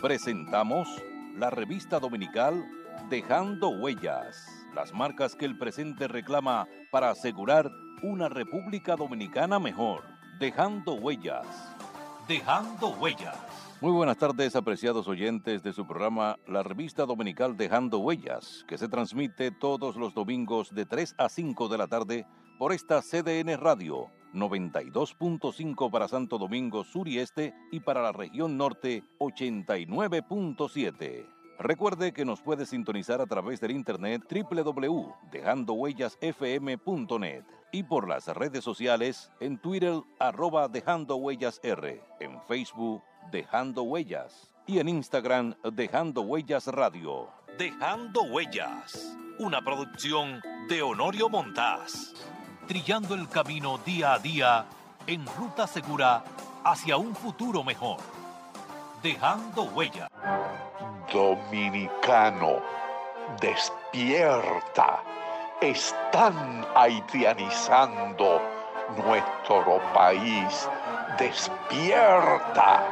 presentamos la revista dominical Dejando Huellas, las marcas que el presente reclama para asegurar una República Dominicana mejor. Dejando Huellas. Dejando Huellas. Muy buenas tardes, apreciados oyentes de su programa La Revista Dominical Dejando Huellas, que se transmite todos los domingos de 3 a 5 de la tarde por esta CDN Radio 92.5 para Santo Domingo Sur y Este y para la región norte 89.7. Recuerde que nos puede sintonizar a través del internet www.dejandohuellasfm.net y por las redes sociales en Twitter arroba Dejando Huellas R, en Facebook Dejando Huellas y en Instagram Dejando Huellas Radio. Dejando Huellas, una producción de Honorio Montás trillando el camino día a día en ruta segura hacia un futuro mejor. Dejando huella. Dominicano, despierta. Están haitianizando nuestro país. Despierta.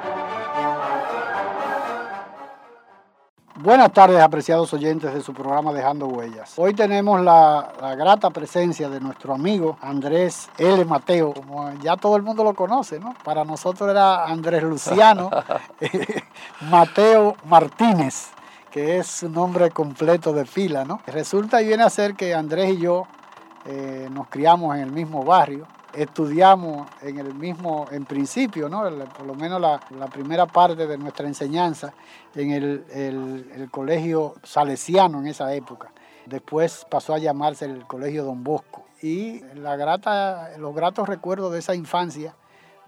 Buenas tardes, apreciados oyentes de su programa Dejando Huellas. Hoy tenemos la, grata presencia de nuestro amigo Andrés L. Mateo, como ya todo el mundo lo conoce, ¿no? Para nosotros era Andrés Luciano Mateo Martínez, que es su nombre completo de fila, ¿no? Resulta y viene a ser que Andrés y yo eh, nos criamos en el mismo barrio, estudiamos en el mismo, en principio, ¿no? por lo menos la, primera parte de nuestra enseñanza en el, colegio salesiano en esa época. Después pasó a llamarse el colegio Don Bosco. Y la grata, los gratos recuerdos de esa infancia,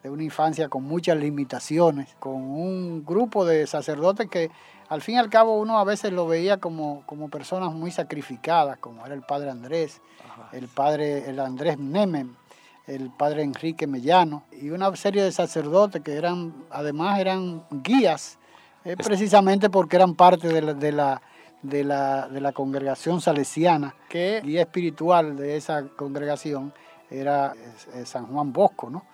de una infancia con muchas limitaciones, con un grupo de sacerdotes que al fin y al cabo uno a veces lo veía como, como personas muy sacrificadas, como era el padre Andrés, el padre el Andrés Nemen, el padre Enrique Mellano y una serie de sacerdotes que eran, además eran guías, eh, precisamente porque eran parte de la, de la, de, la, de la congregación salesiana, que guía espiritual de esa congregación era eh, San Juan Bosco, ¿no?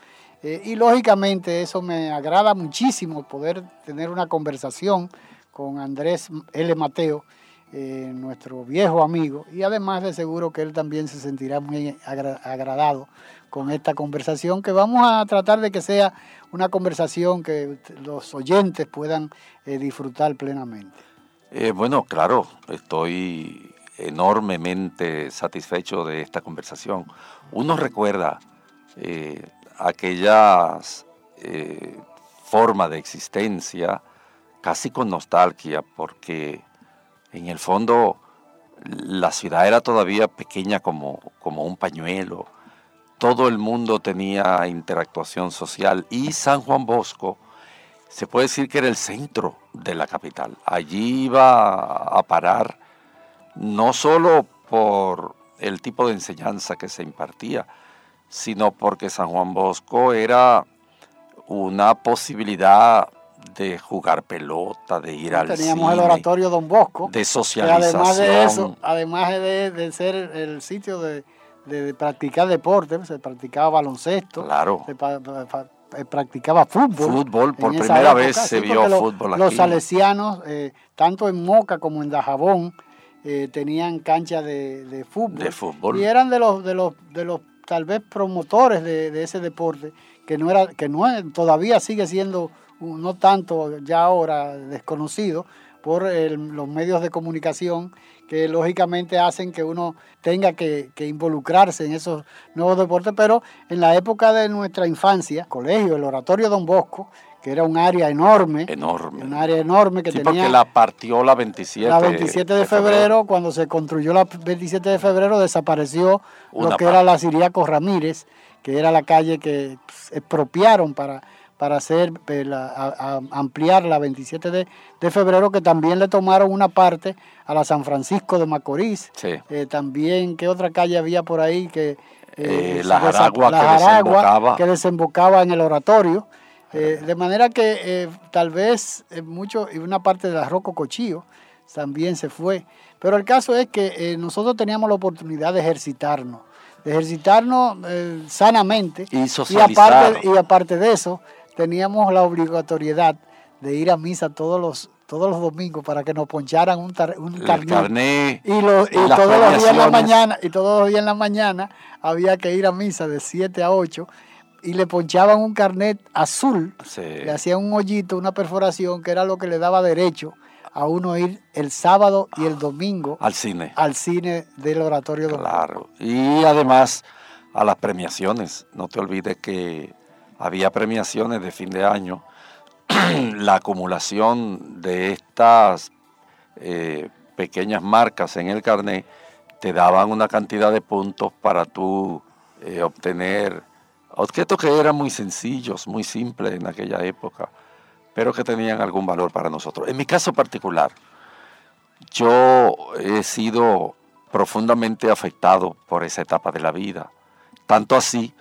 Eh, y lógicamente eso me agrada muchísimo poder tener una conversación con Andrés L. Mateo, nuestro viejo amigo, y además de seguro que él también se sentirá muy agradado con esta conversación, que vamos a tratar de que sea una conversación que los oyentes puedan eh, disfrutar plenamente. Eh, bueno, claro, estoy enormemente satisfecho de esta conversación. Uno recuerda eh, aquellas formas de existencia casi con nostalgia, porque en el fondo la ciudad era todavía pequeña como, como un pañuelo todo el mundo tenía interactuación social y San Juan Bosco se puede decir que era el centro de la capital. Allí iba a parar no solo por el tipo de enseñanza que se impartía, sino porque San Juan Bosco era una posibilidad de jugar pelota, de ir al Teníamos el oratorio Don Bosco. De socialización. además de eso, además de ser el sitio de, de, practicar deporte, se practicaba baloncesto, claro. se eh, practicaba fútbol. Fútbol, por primera vez se vio fútbol aquí. Los salesianos, eh, tanto en Moca como en Dajabón, eh, tenían cancha de, fútbol. De fútbol. Y eran de los, de los, de los tal vez promotores de, ese deporte, que no era, que no todavía sigue siendo no tanto ya ahora desconocido por los medios de comunicación que lógicamente hacen que uno tenga que, involucrarse en esos nuevos deportes, pero en la época de nuestra infancia, colegio, el oratorio Don Bosco, que era un área enorme. Enorme. Un área enorme que sí, tenía... porque la partió la 27. La 27 de, febrero, cuando se construyó la 27 de febrero, desapareció lo que era la Siriaco Ramírez, que era la calle que pues, expropiaron para para hacer, eh, ampliar la 27 de, febrero, que también le tomaron una parte a la San Francisco de Macorís. Eh, también, ¿qué otra calle había por ahí? que eh, la Jaragua, que, desembocaba. en el oratorio. de manera que tal vez mucho, y una parte de la Roco Cochillo también se fue. Pero el caso es que nosotros teníamos la oportunidad de ejercitarnos, de ejercitarnos sanamente. Y, y, aparte, y aparte de eso, teníamos la obligatoriedad de ir a misa todos los todos los domingos para que nos poncharan un, un carnet, y, todos los días en la mañana y todos los días en la mañana había que ir a misa de 7 a 8 y le ponchaban un carnet azul, le hacían un hoyito, una perforación que era lo que le daba derecho a uno ir el sábado y el domingo al cine. Al cine del oratorio Claro. Y además a las premiaciones. No te olvides que había premiaciones de fin de año. La acumulación de estas eh, pequeñas marcas en el carnet te daban una cantidad de puntos para tú eh, obtener objetos que eran muy sencillos, muy simples en aquella época pero que tenían algún valor para nosotros. En mi caso particular, yo he sido profundamente afectado por esa etapa de la vida, tanto así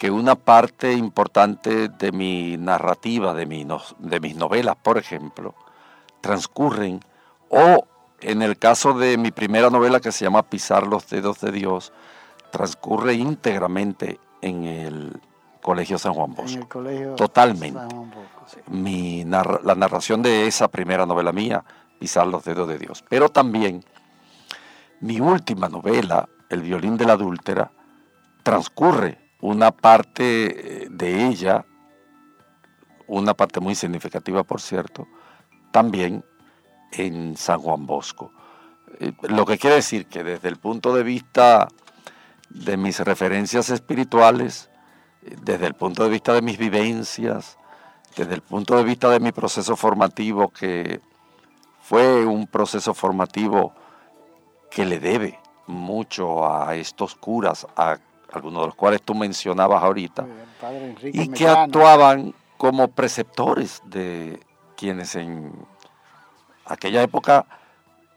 que una parte importante de mi narrativa, de, de mis novelas, por ejemplo, transcurren, o en el caso de mi primera novela que se llama Pisar los dedos de Dios, transcurre íntegramente en el Colegio San Juan Bosco. En el colegio Totalmente. San Juan Bosco, Mi la narración de esa primera novela mía, Pisar los dedos de Dios. Pero también mi última novela, El violín de la adúltera, transcurre una parte eh, de ella, una parte muy significativa, por cierto, también en San Juan Bosco. Eh, lo que quiere decir que desde el punto de vista de mis referencias espirituales, desde el punto de vista de mis vivencias, desde el punto de vista de mi proceso formativo, que fue un proceso formativo que le debe mucho a estos curas, a algunos de los cuales tú mencionabas ahorita, y que actuaban como preceptores de quienes en aquella época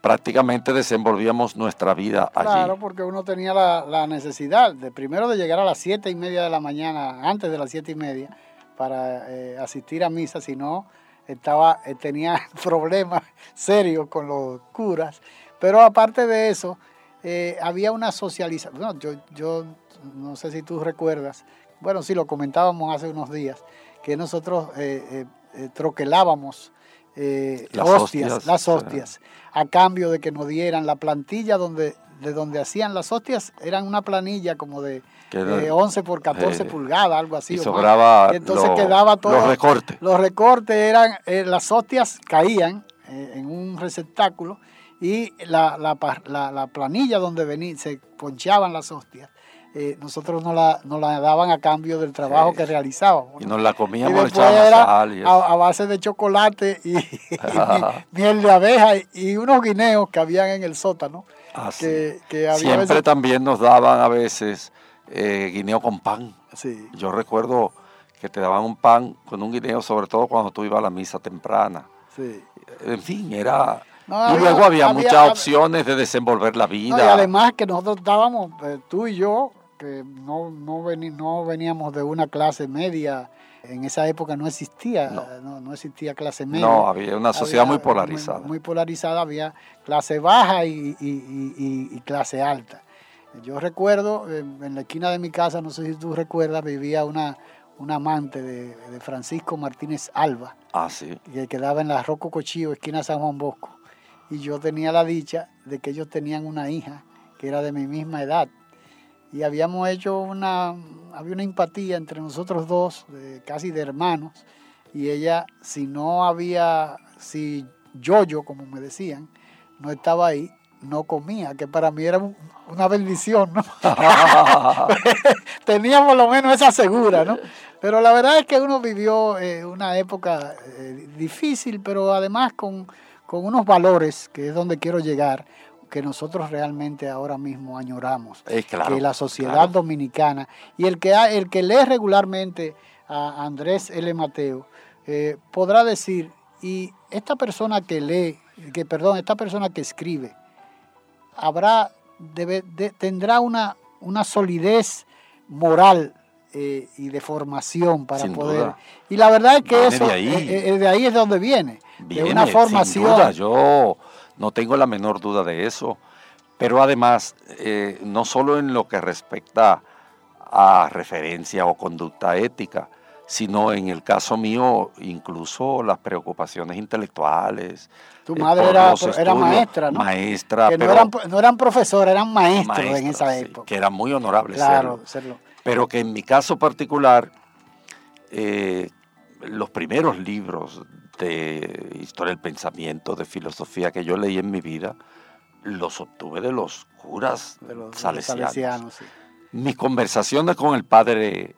prácticamente desenvolvíamos nuestra vida allí. Claro, porque uno tenía la, necesidad de primero de llegar a las siete y media de la mañana, antes de las siete y media, para eh, asistir a misa, si no estaba, eh, tenía problemas serios con los curas. Pero aparte de eso, eh, había una socialización. yo, yo no sé si tú recuerdas, bueno, sí lo comentábamos hace unos días, que nosotros troquelábamos las hostias, las hostias a cambio de que nos dieran la plantilla donde, de donde hacían las hostias, eran una planilla como de, 11 por 14 pulgadas, algo así. Y sobraba entonces quedaba todo, los recortes. Los recortes eran, eh, las hostias caían eh, en un receptáculo y la, la, planilla donde se ponchaban las hostias eh, nosotros nos la, nos la daban a cambio del trabajo que realizábamos. Y nos la comíamos y era a, base de chocolate y, miel de abeja y, unos guineos que habían en el sótano. Ah, que, Siempre también nos daban a veces eh, guineo con pan. Sí. Yo recuerdo que te daban un pan con un guineo, sobre todo cuando tú ibas a la misa temprana. En fin, era y luego había, muchas opciones de desenvolver la vida. y además que nosotros estábamos, eh, tú y yo, no, no, no veníamos de una clase media. En esa época no existía, no, existía clase media. No, había una sociedad muy polarizada. Muy, polarizada, había clase baja y, clase alta. Yo recuerdo, en la esquina de mi casa, no sé si tú recuerdas, vivía una, una amante de, Francisco Martínez Alba. Ah, sí. Que quedaba en la Rocco Cochillo, esquina San Juan Bosco. Y yo tenía la dicha de que ellos tenían una hija que era de mi misma edad y habíamos hecho una, había una empatía entre nosotros dos, casi de hermanos, y ella, si no había, si yo, yo, como me decían, no estaba ahí, no comía, que para mí era una bendición, ¿no? Tenía por lo menos esa segura, ¿no? Pero la verdad es que uno vivió eh, una época eh, difícil, pero además con, con unos valores, que es donde quiero llegar, que nosotros realmente ahora mismo añoramos. que la sociedad dominicana y el que, el que lee regularmente a Andrés L. Mateo eh, podrá decir, y esta persona que lee, que perdón, esta persona que escribe, habrá, debe, tendrá una, una solidez moral eh, y de formación para poder. Y la verdad es que eso, de ahí. Eh, de ahí es donde viene, de una formación. Yo no tengo la menor duda de eso. Pero además, eh, no solo en lo que respecta a referencia o conducta ética, sino en el caso mío, incluso las preocupaciones intelectuales. Tu eh, madre era, maestra, ¿no? Maestra, que no, pero eran, no eran profesores, eran maestros, en esa sí, época. que era muy honorable claro, serlo. serlo. Pero que en mi caso particular, eh, los primeros libros de historia del pensamiento, de filosofía que yo leí en mi vida, los obtuve de los curas de los, salesianos. salesianos, sí. Mis conversaciones con el padre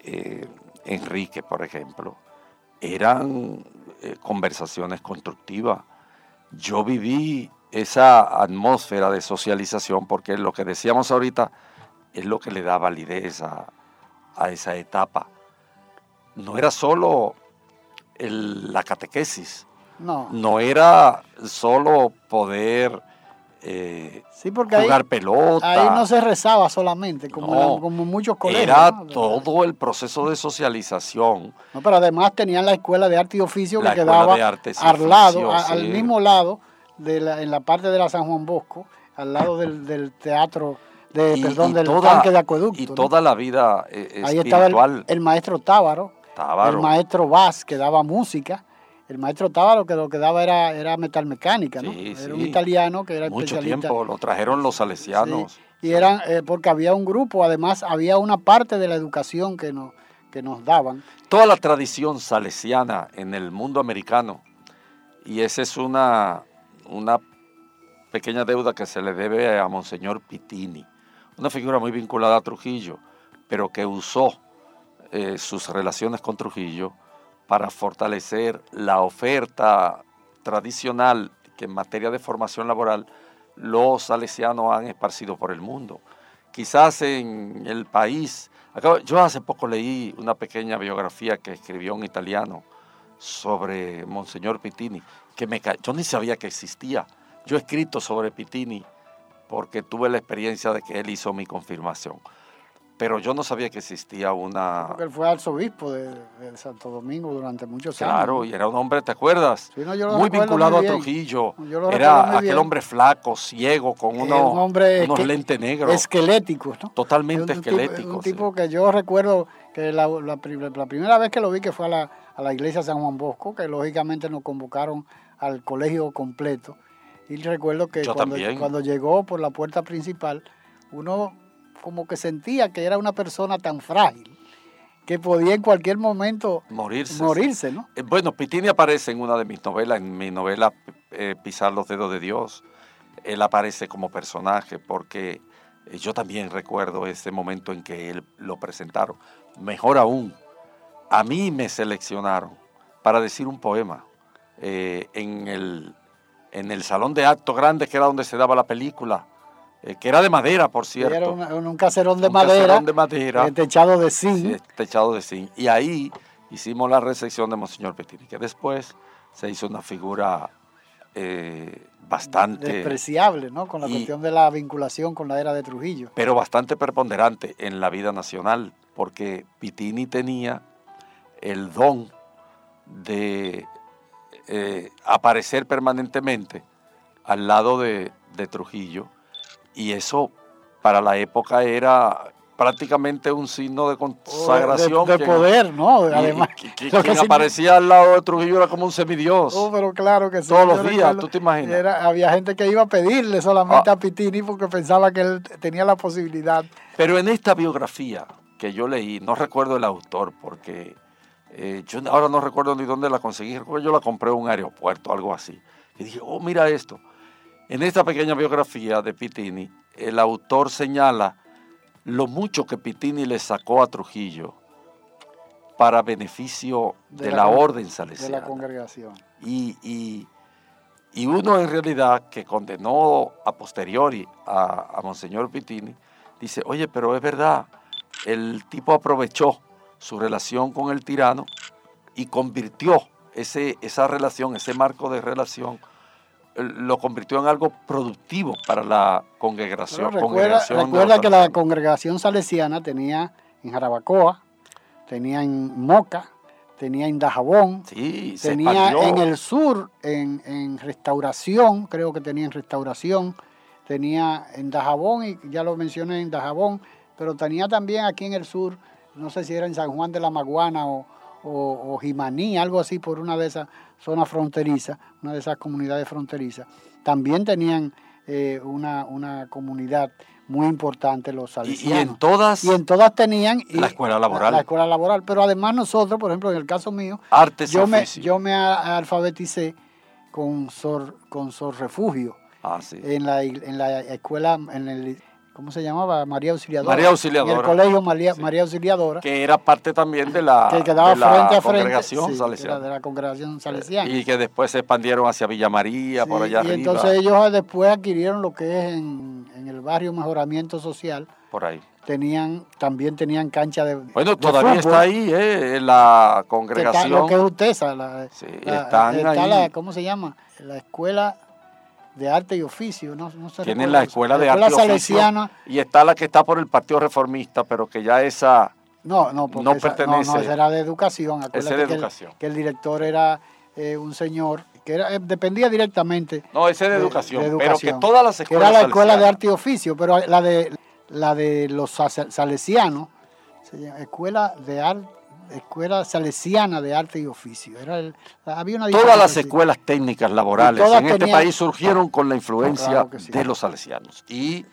eh, Enrique, por ejemplo, eran eh, conversaciones constructivas. Yo viví esa atmósfera de socialización porque lo que decíamos ahorita es lo que le da validez a, a esa etapa. No era solo el- la catequesis, No, no era solo poder eh, sí, porque ahí, jugar pelota. ahí no se rezaba solamente, como, la- como muchos colegios. Era ¿no? todo el proceso de socialización. No, pero además tenían la escuela de arte y oficio La que quedaba al lado, al mismo lado, de la, en la parte de la San Juan Bosco, al lado del, del teatro, de, Y- perdón, y del toda- tanque de acueducto. Y toda la vida eh, Ahí estaba el maestro Tábaro, Tábaro. el maestro Vaz, que daba música. El maestro Tábaro que lo que daba era, era metalmecánica, ¿no? Sí, era un italiano que era Mucho especialista. tiempo lo trajeron los salesianos. Sí, Y eran, eh, porque había un grupo, además había una parte de la educación que nos, que nos daban. Toda la tradición salesiana en el mundo americano, y esa es una, una pequeña deuda que se le debe a Monseñor Pitini, una figura muy vinculada a Trujillo, pero que usó eh, sus relaciones con Trujillo para fortalecer la oferta tradicional que en materia de formación laboral los salesianos han esparcido por el mundo. Quizás en el país, acabo- yo hace poco leí una pequeña biografía que escribió un italiano sobre Monseñor Pitini, que me yo ni sabía que existía. Yo he escrito sobre Pitini porque tuve la experiencia de que él hizo mi confirmación. Pero yo no sabía que existía una... Porque él fue arzobispo de, de Santo Domingo durante muchos Claro, años. y era un hombre, ¿te acuerdas? Sí, no, muy vinculado muy a. Trujillo. Era aquel bien. hombre flaco, ciego, con Era unos, un hombre unos esque- lentes negros. esqueléticos, ¿no? Totalmente tipo- esqueléticos. Un sí. tipo que yo recuerdo que la, la la primera vez que lo vi que fue a la, a la iglesia San Juan Bosco, que lógicamente nos convocaron al colegio completo. Y recuerdo que cuando, cuando llegó por la puerta principal, uno como que sentía que era una persona tan frágil que podía en cualquier momento Morirse. morirse, ¿no? Eh, Bueno, Pitini aparece en una de mis novelas, en mi novela eh, Pisar los dedos de Dios. Él aparece como personaje porque eh, yo también recuerdo ese momento en que él lo presentaron. Mejor aún, a mí me seleccionaron para decir un poema eh, en, el, en el salón de acto grande que era donde se daba la película, eh, que era de madera, por cierto. Era una- un caserón de Un madera, caserón de madera. techado de zinc. Sí, techado de zinc. Y ahí hicimos la recepción de Monseñor Petini, que después se hizo una figura eh, bastante, despreciable, ¿no? Con la y- cuestión de la vinculación con la era de Trujillo. pero bastante preponderante en la vida nacional, porque Pitini tenía el don de eh, aparecer permanentemente al lado de, de Trujillo, y eso para la época era prácticamente un signo de consagración. de, de quien- poder, ¿no? Además, y- y- quien aparecía al lado de Trujillo era como un semidios. Oh, pero claro que sí. Todos los días, ¿tú te imaginas? era- había gente que iba a pedirle solamente Ah. a Pitini porque pensaba que él tenía la posibilidad. Pero en esta biografía que yo leí, no recuerdo el autor porque eh, yo ahora no recuerdo ni dónde la conseguí, recuerdo yo la compré en un aeropuerto, algo así. Y dije, oh, mira esto. En esta pequeña biografía de Pitini, el autor señala lo mucho que Pitini le sacó a Trujillo para beneficio de, De la orden de salesiana. la congregación. y, y- y uno en realidad que condenó a posteriori a, a Monseñor Pitini, dice, oye, pero es verdad, el tipo aprovechó su relación con el tirano y convirtió ese, esa relación, ese marco de relación, lo convirtió en algo productivo para la congregación. Pero recuerda congregación que la congregación salesiana tenía en Jarabacoa, tenía en Moca, tenía en Dajabón, Sí, tenía en el sur, en, en restauración, creo que tenía en restauración, tenía en Dajabón, y ya lo mencioné en Dajabón, pero tenía también aquí en el sur no sé si era en San Juan de la Maguana o, o, o Jimaní, algo así, por una de esas zonas fronterizas, una de esas comunidades fronterizas. También tenían eh, una, una comunidad muy importante los Y, y salesianos. en todas, Y en todas tenían y- La escuela laboral. La, escuela laboral. Pero además nosotros, por ejemplo, en el caso mío, artes yo me, yo me alfabeticé con Sor, con Sor Refugio Ah, sí. en la, en la escuela, en el, ¿cómo se llamaba? María Auxiliadora. María Auxiliadora. En el colegio María, Sí. María Auxiliadora, que, que era parte también de la, quedaba de la frente a frente. congregación sí, que salesiana. de la congregación salesiana. Y que después se expandieron hacia Villa María, por Sí, allá y arriba, entonces ellos después adquirieron lo que es en, en el barrio Mejoramiento Social. por ahí. Tenían, también tenían cancha de Bueno, de todavía fútbol, está ahí, ¿eh? la que está- congregación. lo que es UTESA. La, Sí, la- están está ahí. la- ¿cómo se llama? La escuela de arte y oficio. No, no se Tienen la eso. escuela de La arte y oficio salesiana. y está la que está por el Partido Reformista, pero que ya esa No, no, No esa- pertenece. No, esa era de educación. Esa Acuérdate es de que el- educación. Que el, director era eh, un señor que era, eh, dependía directamente no, ese es de, de- educación, de pero que todas las que escuelas era la escuela de arte y oficio, pero la de la de los sa- salesianos, se llama escuela de arte, escuela salesiana de arte y oficio. Era el- había una Todas las escuelas técnicas laborales en este país surgieron con la influencia Claro que sí. de los salesianos. Y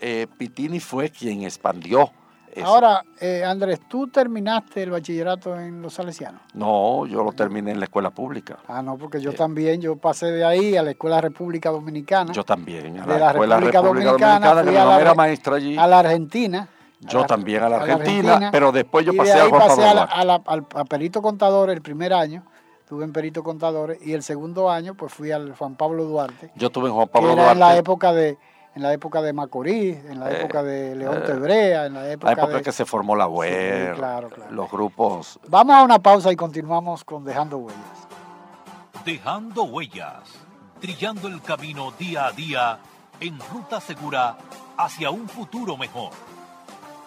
eh, Pitini fue quien expandió eso. Ahora, eh, Andrés, ¿tú terminaste el bachillerato en los salesianos? No, yo lo terminé en la escuela pública. Ah, no, porque yo también, yo pasé de ahí a la Escuela República Dominicana, Yo también, a De la, la escuela República República Dominicana, Dominicana, que mi la mamá era maestra allí. a la Argentina. Yo la- también a la Argentina, pero después yo y pasé de a ahí Juan pasé Pablo a, la- a la- al- a Perito Contador el primer año, estuve en Perito Contadores, y el segundo año pues fui al Juan Pablo Duarte, Yo estuve en Juan que Pablo era Duarte. en la época de en la época de Macorís, en la Eh, época de León eh, Tebrea, en la época, la época de... que se formó la claro, claro. los grupos. Vamos a una pausa y continuamos con Dejando Huellas. Dejando huellas, trillando el camino día a día en ruta segura hacia un futuro mejor.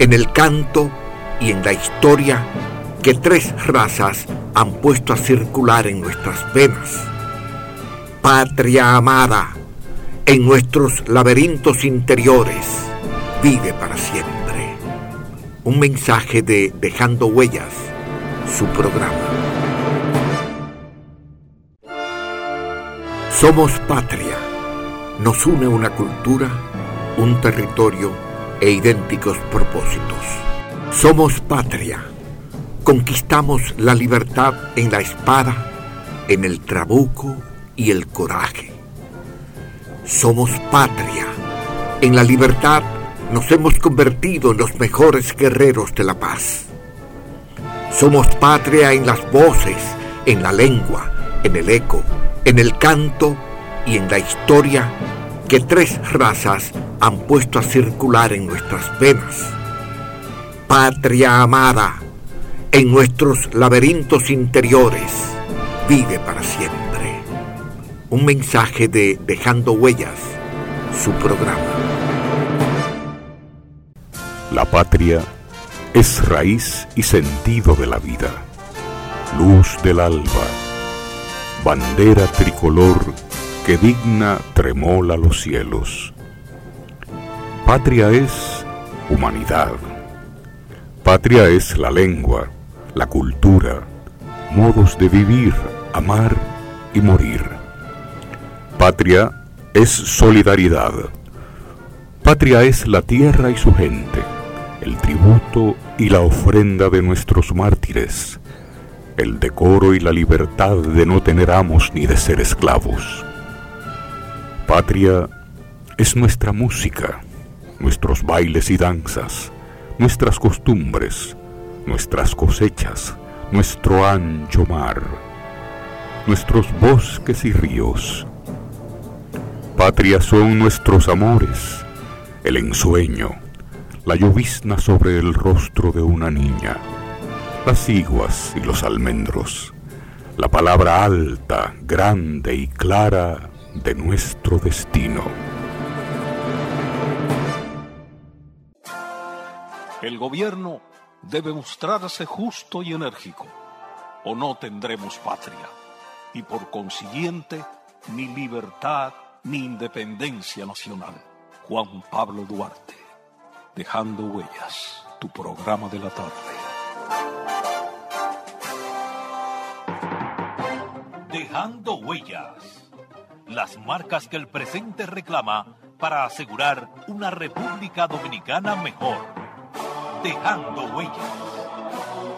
en el canto y en la historia que tres razas han puesto a circular en nuestras venas. Patria amada, en nuestros laberintos interiores, vive para siempre. Un mensaje de Dejando Huellas, su programa. Somos patria. Nos une una cultura, un territorio e idénticos propósitos. Somos patria. Conquistamos la libertad en la espada, en el trabuco y el coraje. Somos patria. En la libertad nos hemos convertido en los mejores guerreros de la paz. Somos patria en las voces, en la lengua, en el eco, en el canto y en la historia que tres razas han puesto a circular en nuestras venas. Patria amada, en nuestros laberintos interiores, vive para siempre. Un mensaje de Dejando Huellas, su programa. La patria es raíz y sentido de la vida, luz del alba, bandera tricolor que digna tremola los cielos. Patria es humanidad. Patria es la lengua, la cultura, modos de vivir, amar y morir. Patria es solidaridad. Patria es la tierra y su gente, el tributo y la ofrenda de nuestros mártires, el decoro y la libertad de no tener amos ni de ser esclavos. Patria es nuestra música, nuestros bailes y danzas, nuestras costumbres, nuestras cosechas, nuestro ancho mar, nuestros bosques y ríos. Patria son nuestros amores, el ensueño, la llovizna sobre el rostro de una niña, las iguas y los almendros, la palabra alta, grande y clara de nuestro destino. El gobierno debe mostrarse justo y enérgico, o no tendremos patria, y por consiguiente ni libertad ni independencia nacional. Juan Pablo Duarte, dejando huellas, tu programa de la tarde. Dejando huellas, las marcas que el presente reclama para asegurar una República Dominicana mejor. Dejando huellas.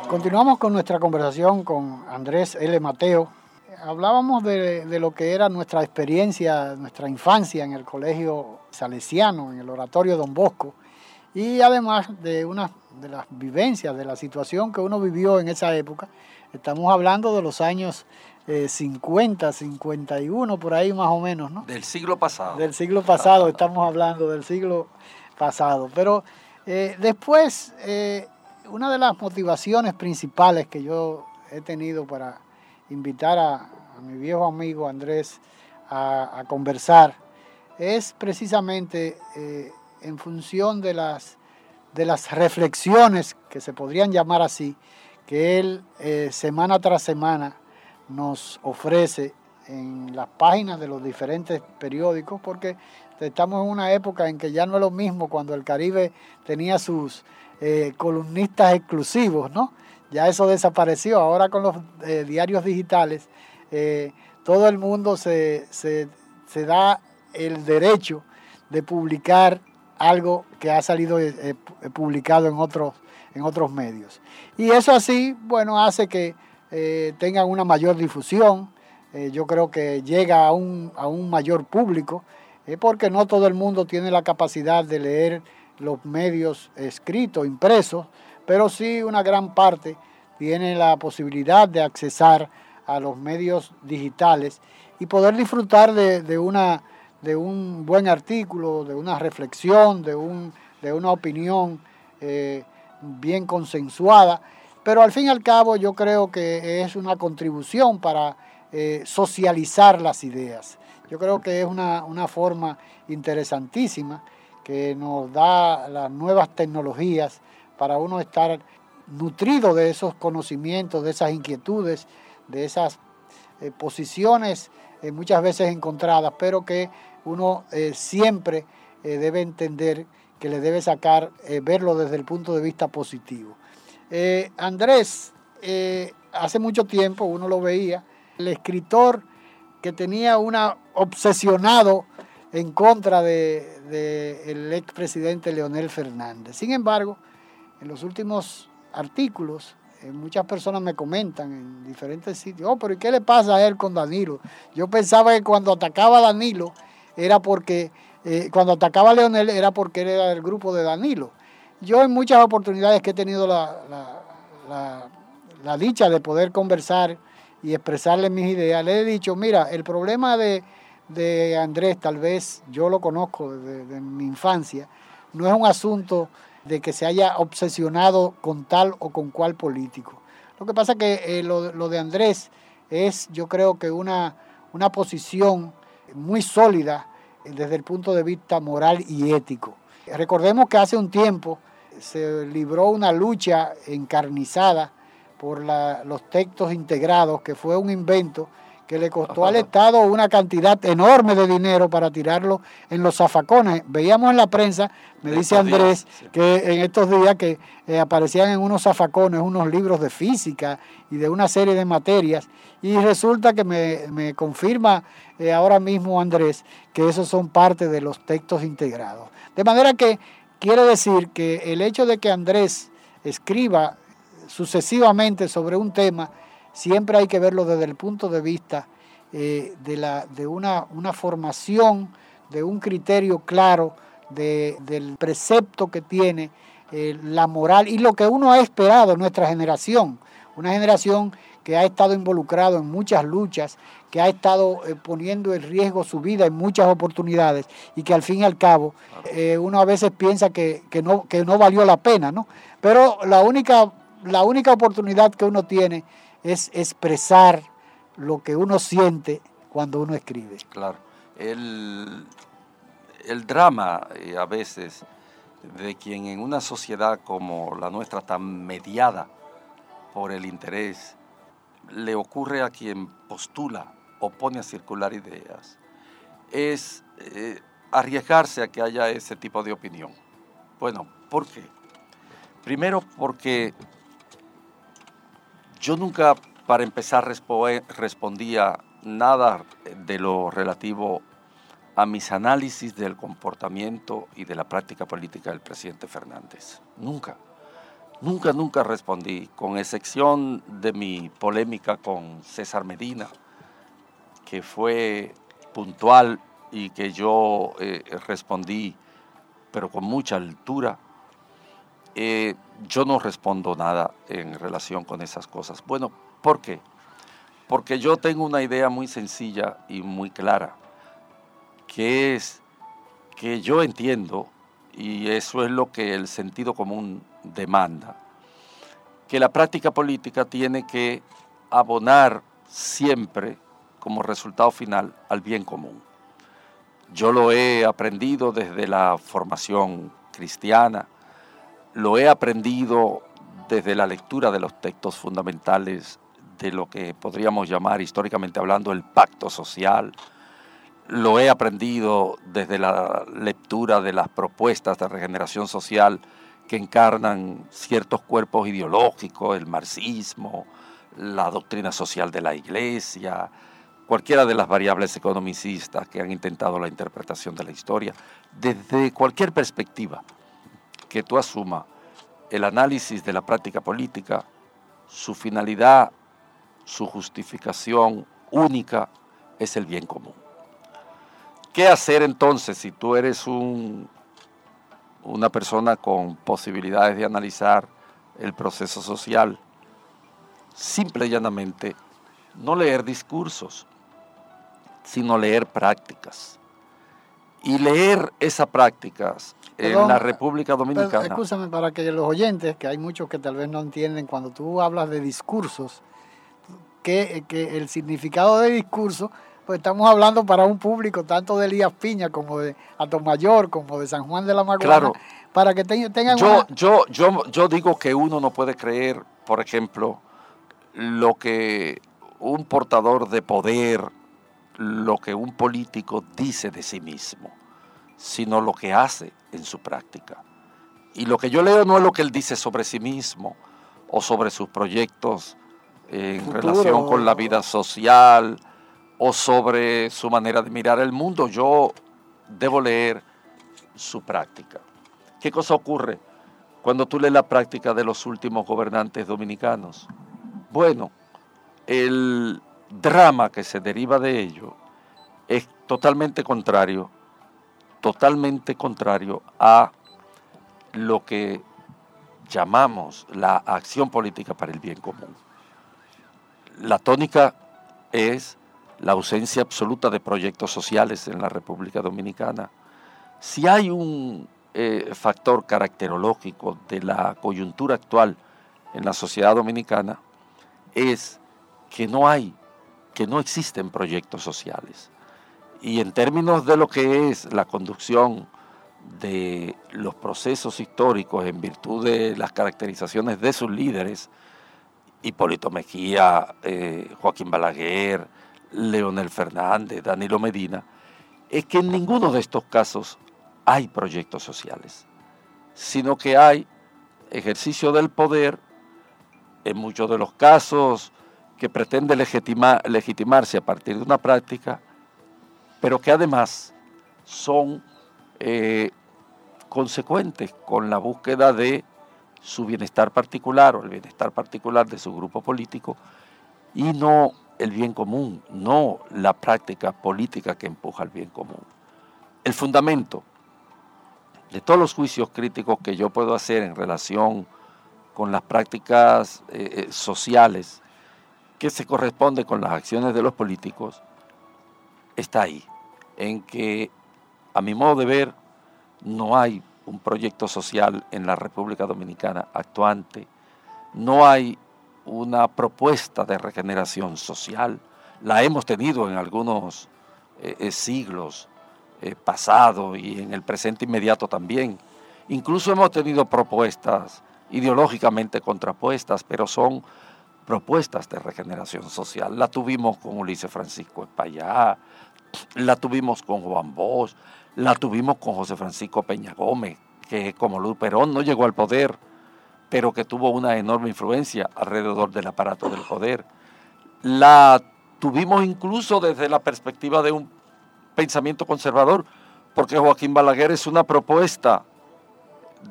Continuamos con nuestra conversación con Andrés L. Mateo. Hablábamos de, lo que era nuestra experiencia, nuestra infancia en el colegio salesiano, en el oratorio Don Bosco, y además de una de las vivencias, de la situación que uno vivió en esa época. Estamos hablando de los años eh, 50, 51, por ahí más o menos, ¿no? Del siglo pasado. Del siglo pasado, estamos hablando del siglo pasado. Pero eh, después, eh, una de las motivaciones principales que yo he tenido para invitar a, a mi viejo amigo Andrés a, a conversar es precisamente eh, en función de las, de las reflexiones, que se podrían llamar así, que él semana tras semana nos ofrece en las páginas de los diferentes periódicos, porque estamos en una época en que ya no es lo mismo cuando el Caribe tenía sus eh, columnistas exclusivos, ¿no? Ya eso desapareció. Ahora con los eh, diarios digitales, eh, todo el mundo se, se, se, da el derecho de publicar algo que ha salido publicado en otros, en otros medios. Y eso así, bueno, hace que eh, tengan una mayor difusión. Eh, yo creo que llega a un, a un mayor público, eh, porque no todo el mundo tiene la capacidad de leer los medios escritos, impresos, pero sí una gran parte tiene la posibilidad de accesar a los medios digitales y poder disfrutar de, de una, de un buen artículo, de una reflexión, de, un, de una opinión eh, bien consensuada pero al fin y al cabo yo creo que es una contribución para eh, socializar las ideas. Yo creo que es una, una, forma interesantísima que nos da las nuevas tecnologías para uno estar nutrido de esos conocimientos, de esas inquietudes, de esas eh, posiciones eh, muchas veces encontradas, pero que uno siempre debe entender que le debe sacar, verlo desde el punto de vista positivo. Eh, Andrés, eh, hace mucho tiempo uno lo veía, el escritor que tenía una obsesionado en contra del de, de expresidente Leonel Fernández. Sin embargo, en los últimos artículos, eh, muchas personas me comentan en diferentes sitios, oh, pero ¿y qué le pasa a él con Danilo? Yo pensaba que cuando atacaba a Danilo, era porque, eh, cuando atacaba a Leonel era porque él era del grupo de Danilo. Yo en muchas oportunidades que he tenido la, la, la dicha de poder conversar y expresarle mis ideas, le he dicho, mira, el problema de, de Andrés, tal vez yo lo conozco desde, mi infancia, no es un asunto de que se haya obsesionado con tal o con cual político. Lo que pasa es que eh, lo, lo, de Andrés es, yo creo que una, una posición muy sólida desde el punto de vista moral y ético. Recordemos que hace un tiempo se libró una lucha encarnizada por los textos integrados, que fue un invento que le costó al Estado una cantidad enorme de dinero para tirarlo en los zafacones. Veíamos en la prensa, me dice Andrés, que en estos días que eh, aparecían en unos zafacones unos libros de física y de una serie de materias, y resulta que me, confirma eh, ahora mismo Andrés que esos son parte de los textos integrados. De manera que quiere decir que el hecho de que Andrés escriba sucesivamente sobre un tema, siempre hay que verlo desde el punto de vista eh, de, una, formación, de un criterio claro, de, del precepto que tiene eh, la moral y lo que uno ha esperado en nuestra generación, una generación que ha estado involucrado en muchas luchas, que ha estado eh, poniendo en riesgo su vida en muchas oportunidades y que al fin y al cabo uno a veces piensa que, que, no, que no valió la pena, ¿no? Pero la única la única oportunidad que uno tiene es expresar lo que uno siente cuando uno escribe. Claro. El, el drama eh, a veces de quien en una sociedad como la nuestra tan mediada por el interés, le ocurre a quien postula o pone a circular ideas, es eh, arriesgarse a que haya ese tipo de opinión. Bueno, ¿por qué? Primero porque yo nunca, para empezar, respondía nada de lo relativo a mis análisis del comportamiento y de la práctica política del presidente Fernández. Nunca. Nunca, nunca respondí, con excepción de mi polémica con César Medina, que fue puntual y que yo eh, respondí, pero con mucha altura. Eh, yo no respondo nada en relación con esas cosas. Bueno, ¿por qué? Porque yo tengo una idea muy sencilla y muy clara, que es que yo entiendo, y eso es lo que el sentido común demanda, que la práctica política tiene que abonar siempre como resultado final al bien común. Yo lo he aprendido desde la formación cristiana, lo he aprendido desde la lectura de los textos fundamentales de lo que podríamos llamar históricamente hablando el pacto social. Lo he aprendido desde la lectura de las propuestas de regeneración social que encarnan ciertos cuerpos ideológicos, el marxismo, la doctrina social de la iglesia, cualquiera de las variables economicistas que han intentado la interpretación de la historia, desde cualquier perspectiva que tú asumas el análisis de la práctica política, su finalidad, su justificación única es el bien común. ¿Qué hacer entonces si tú eres un, una persona con posibilidades de analizar el proceso social? Simple y llanamente, no leer discursos, sino leer prácticas. Y leer esas prácticas en la República Dominicana. escúchame, para que los oyentes, que hay muchos que tal vez no entienden, cuando tú hablas de discursos, que, que el significado de discurso, pues estamos hablando para un público tanto de Elías Piña como de Mayor, como de San Juan de la Maguana, claro. para que tengan yo, yo, yo, yo digo que uno no puede creer, por ejemplo, lo que un portador de poder, lo que un político dice de sí mismo sino lo que hace en su práctica. Y lo que yo leo no es lo que él dice sobre sí mismo o sobre sus proyectos en relación con la vida social o sobre su manera de mirar el mundo. Yo debo leer su práctica. ¿Qué cosa ocurre cuando tú lees la práctica de los últimos gobernantes dominicanos? Bueno, el drama que se deriva de ello es totalmente contrario, totalmente contrario a lo que llamamos la acción política para el bien común. La tónica es la ausencia absoluta de proyectos sociales en la República Dominicana. Si hay un eh, factor caracterológico de la coyuntura actual en la sociedad dominicana, es que no hay, que no existen proyectos sociales. Y en términos de lo que es la conducción de los procesos históricos en virtud de las caracterizaciones de sus líderes, Hipólito Mejía, eh, Joaquín Balaguer, Leonel Fernández, Danilo Medina, es que en ninguno de estos casos hay proyectos sociales, sino que hay ejercicio del poder, en muchos de los casos que pretende legitimarse a partir de una práctica, pero que además son eh, consecuentes con la búsqueda de su bienestar particular o el bienestar particular de su grupo político y no el bien común, no la práctica política que empuja el bien común. El fundamento de todos los juicios críticos que yo puedo hacer en relación con las prácticas eh, eh, sociales que se corresponden con las acciones de los políticos, está ahí, en que a mi modo de ver no hay un proyecto social en la República Dominicana actuante, no hay una propuesta de regeneración social, la hemos tenido en algunos eh, eh, siglos eh, pasados y en el presente inmediato también. Incluso hemos tenido propuestas ideológicamente contrapuestas, pero son propuestas de regeneración social. La tuvimos con Ulises Francisco Espallá, la tuvimos con Juan Bosch, la tuvimos con José Francisco Peña Gómez, que como Luz Perón no llegó al poder, pero que tuvo una enorme influencia alrededor del aparato del poder. La tuvimos incluso desde la perspectiva de un pensamiento conservador, porque Joaquín Balaguer es una propuesta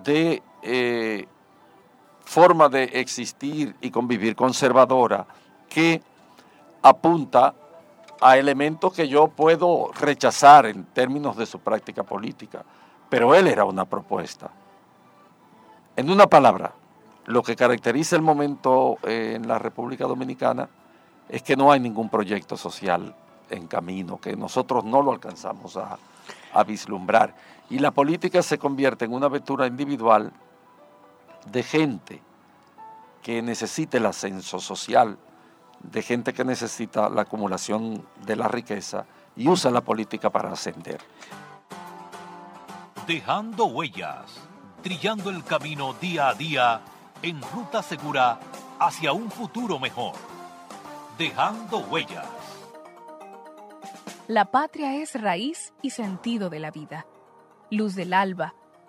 de eh, forma de existir y convivir conservadora que apunta a elementos que yo puedo rechazar en términos de su práctica política, pero él era una propuesta. En una palabra, lo que caracteriza el momento eh, en la República Dominicana es que no hay ningún proyecto social en camino, que nosotros no lo alcanzamos a, a vislumbrar. Y la política se convierte en una aventura individual de gente que necesita el ascenso social, de gente que necesita la acumulación de la riqueza y usa la política para ascender. Dejando huellas, trillando el camino día a día en ruta segura hacia un futuro mejor. Dejando huellas. La patria es raíz y sentido de la vida. Luz del alba,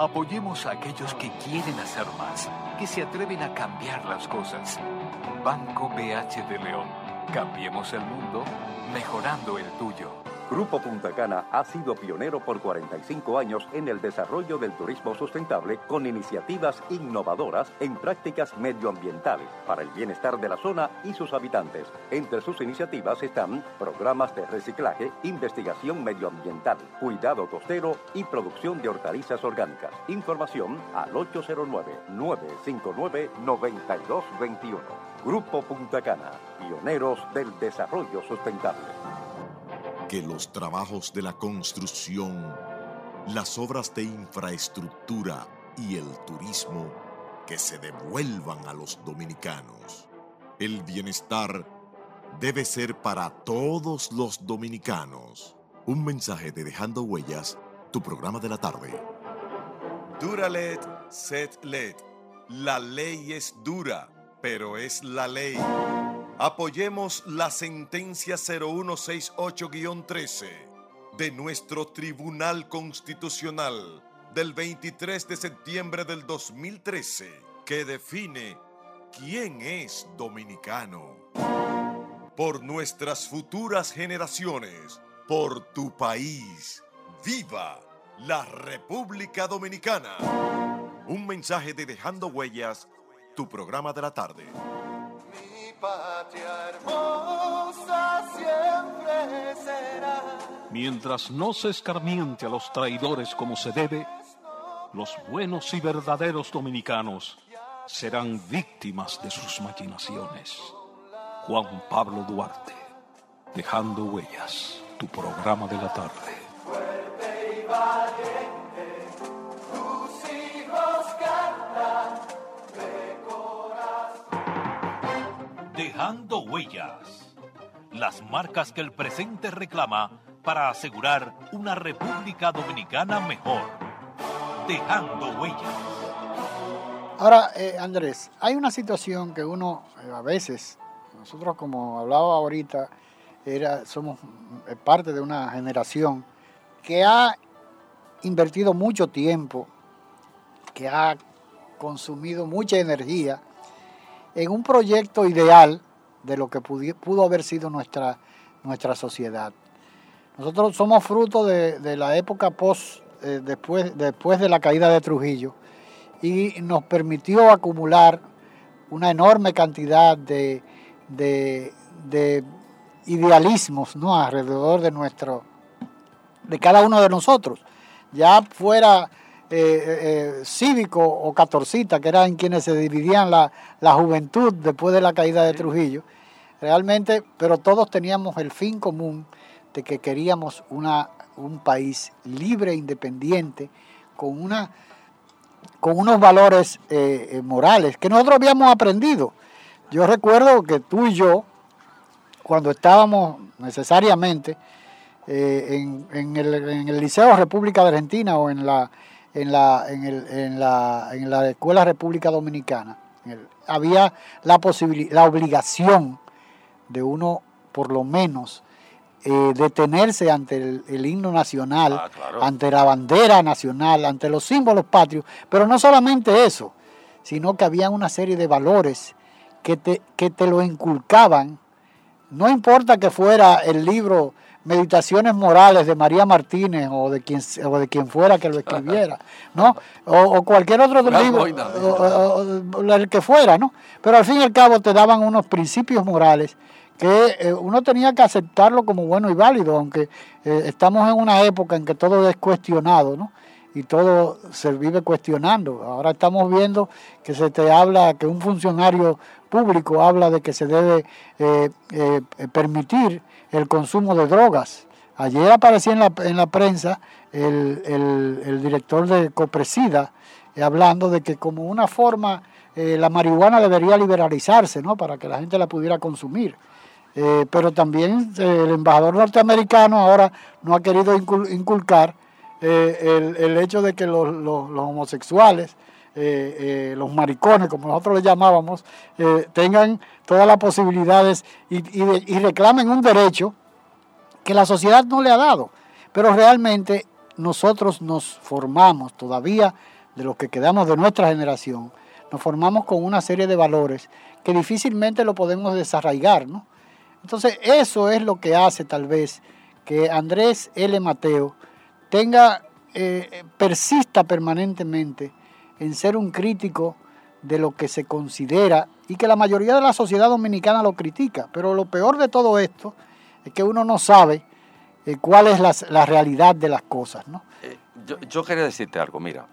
Apoyemos a aquellos que quieren hacer más, que se atreven a cambiar las cosas. Banco BH de León. Cambiemos el mundo, mejorando el tuyo. Grupo Punta Cana ha sido pionero por 45 años en el desarrollo del turismo sustentable con iniciativas innovadoras en prácticas medioambientales para el bienestar de la zona y sus habitantes. Entre sus iniciativas están programas de reciclaje, investigación medioambiental, cuidado costero y producción de hortalizas orgánicas. Información al 809-959-9221. Grupo Punta Cana, pioneros del desarrollo sustentable que los trabajos de la construcción las obras de infraestructura y el turismo que se devuelvan a los dominicanos. El bienestar debe ser para todos los dominicanos. Un mensaje de Dejando Huellas, tu programa de la tarde. Duralet, set let. La ley es dura, pero es la ley. Apoyemos la sentencia 0168-13 de nuestro Tribunal Constitucional del 23 de septiembre del 2013 que define quién es dominicano. Por nuestras futuras generaciones, por tu país, viva la República Dominicana. Un mensaje de Dejando Huellas, tu programa de la tarde. Patria hermosa siempre será. Mientras no se escarmiente a los traidores como se debe, los buenos y verdaderos dominicanos serán víctimas de sus maquinaciones. Juan Pablo Duarte, Dejando Huellas, tu programa de la tarde. Dejando huellas. Las marcas que el presente reclama para asegurar una República Dominicana mejor. Dejando huellas. Ahora, eh, Andrés, hay una situación que uno eh, a veces, nosotros como hablaba ahorita, era, somos eh, parte de una generación que ha invertido mucho tiempo, que ha consumido mucha energía en un proyecto ideal de lo que pudo haber sido nuestra, nuestra sociedad. Nosotros somos fruto de, de la época post, eh, después, después de la caída de Trujillo, y nos permitió acumular una enorme cantidad de, de- de idealismos ¿no? alrededor de nuestro de cada uno de nosotros ya fuera eh, eh, cívico o catorcita que eran quienes se dividían la, la juventud después de la caída de Trujillo realmente pero todos teníamos el fin común de que queríamos una, un país libre independiente con una con unos valores eh, eh, morales que nosotros habíamos aprendido. Yo recuerdo que tú y yo, cuando estábamos necesariamente eh, en, en el, en el Liceo República de Argentina o en la, en la, en el- en la, en la Escuela República Dominicana, el- había la, la obligación de uno, por lo menos, eh, detenerse ante el, el himno nacional, ante la bandera nacional, ante los símbolos patrios, pero no solamente eso, sino que había una serie de valores que te, que te lo inculcaban, no importa que fuera el libro Meditaciones Morales de María Martínez o de quien, o de quien fuera que lo escribiera, ¿no? O, o cualquier otro libro, o- o- o el que fuera, ¿no? Pero al fin y al cabo te daban unos principios morales que eh, uno tenía que aceptarlo como bueno y válido, aunque eh, estamos en una época en que todo es cuestionado, ¿no? Y todo se vive cuestionando. Ahora estamos viendo que se te habla, que un funcionario público habla de que se debe eh, eh, permitir el consumo de drogas. Ayer aparecía en la, en la prensa el, el- director de Copresida eh, hablando de que como una forma eh, la marihuana debería liberalizarse, ¿no? Para que la gente la pudiera consumir. Eh, pero también el embajador norteamericano ahora no ha querido incul- inculcar el, el hecho de que los- los homosexuales, eh, eh, los maricones, como nosotros les llamábamos, eh, tengan todas las posibilidades y, reclamen un derecho que la sociedad no le ha dado. Pero realmente nosotros nos formamos todavía de los que quedamos de nuestra generación, nos formamos con una serie de valores que difícilmente lo podemos desarraigar, ¿no? Entonces, eso es lo que hace tal vez que Andrés L. Mateo tenga, persista permanentemente en ser un crítico de lo que se considera y que la mayoría de la sociedad dominicana lo critica. Pero lo peor de todo esto es que uno no sabe eh, cuál es la, la realidad de las cosas, ¿no? Yo, yo quería decirte algo, mira.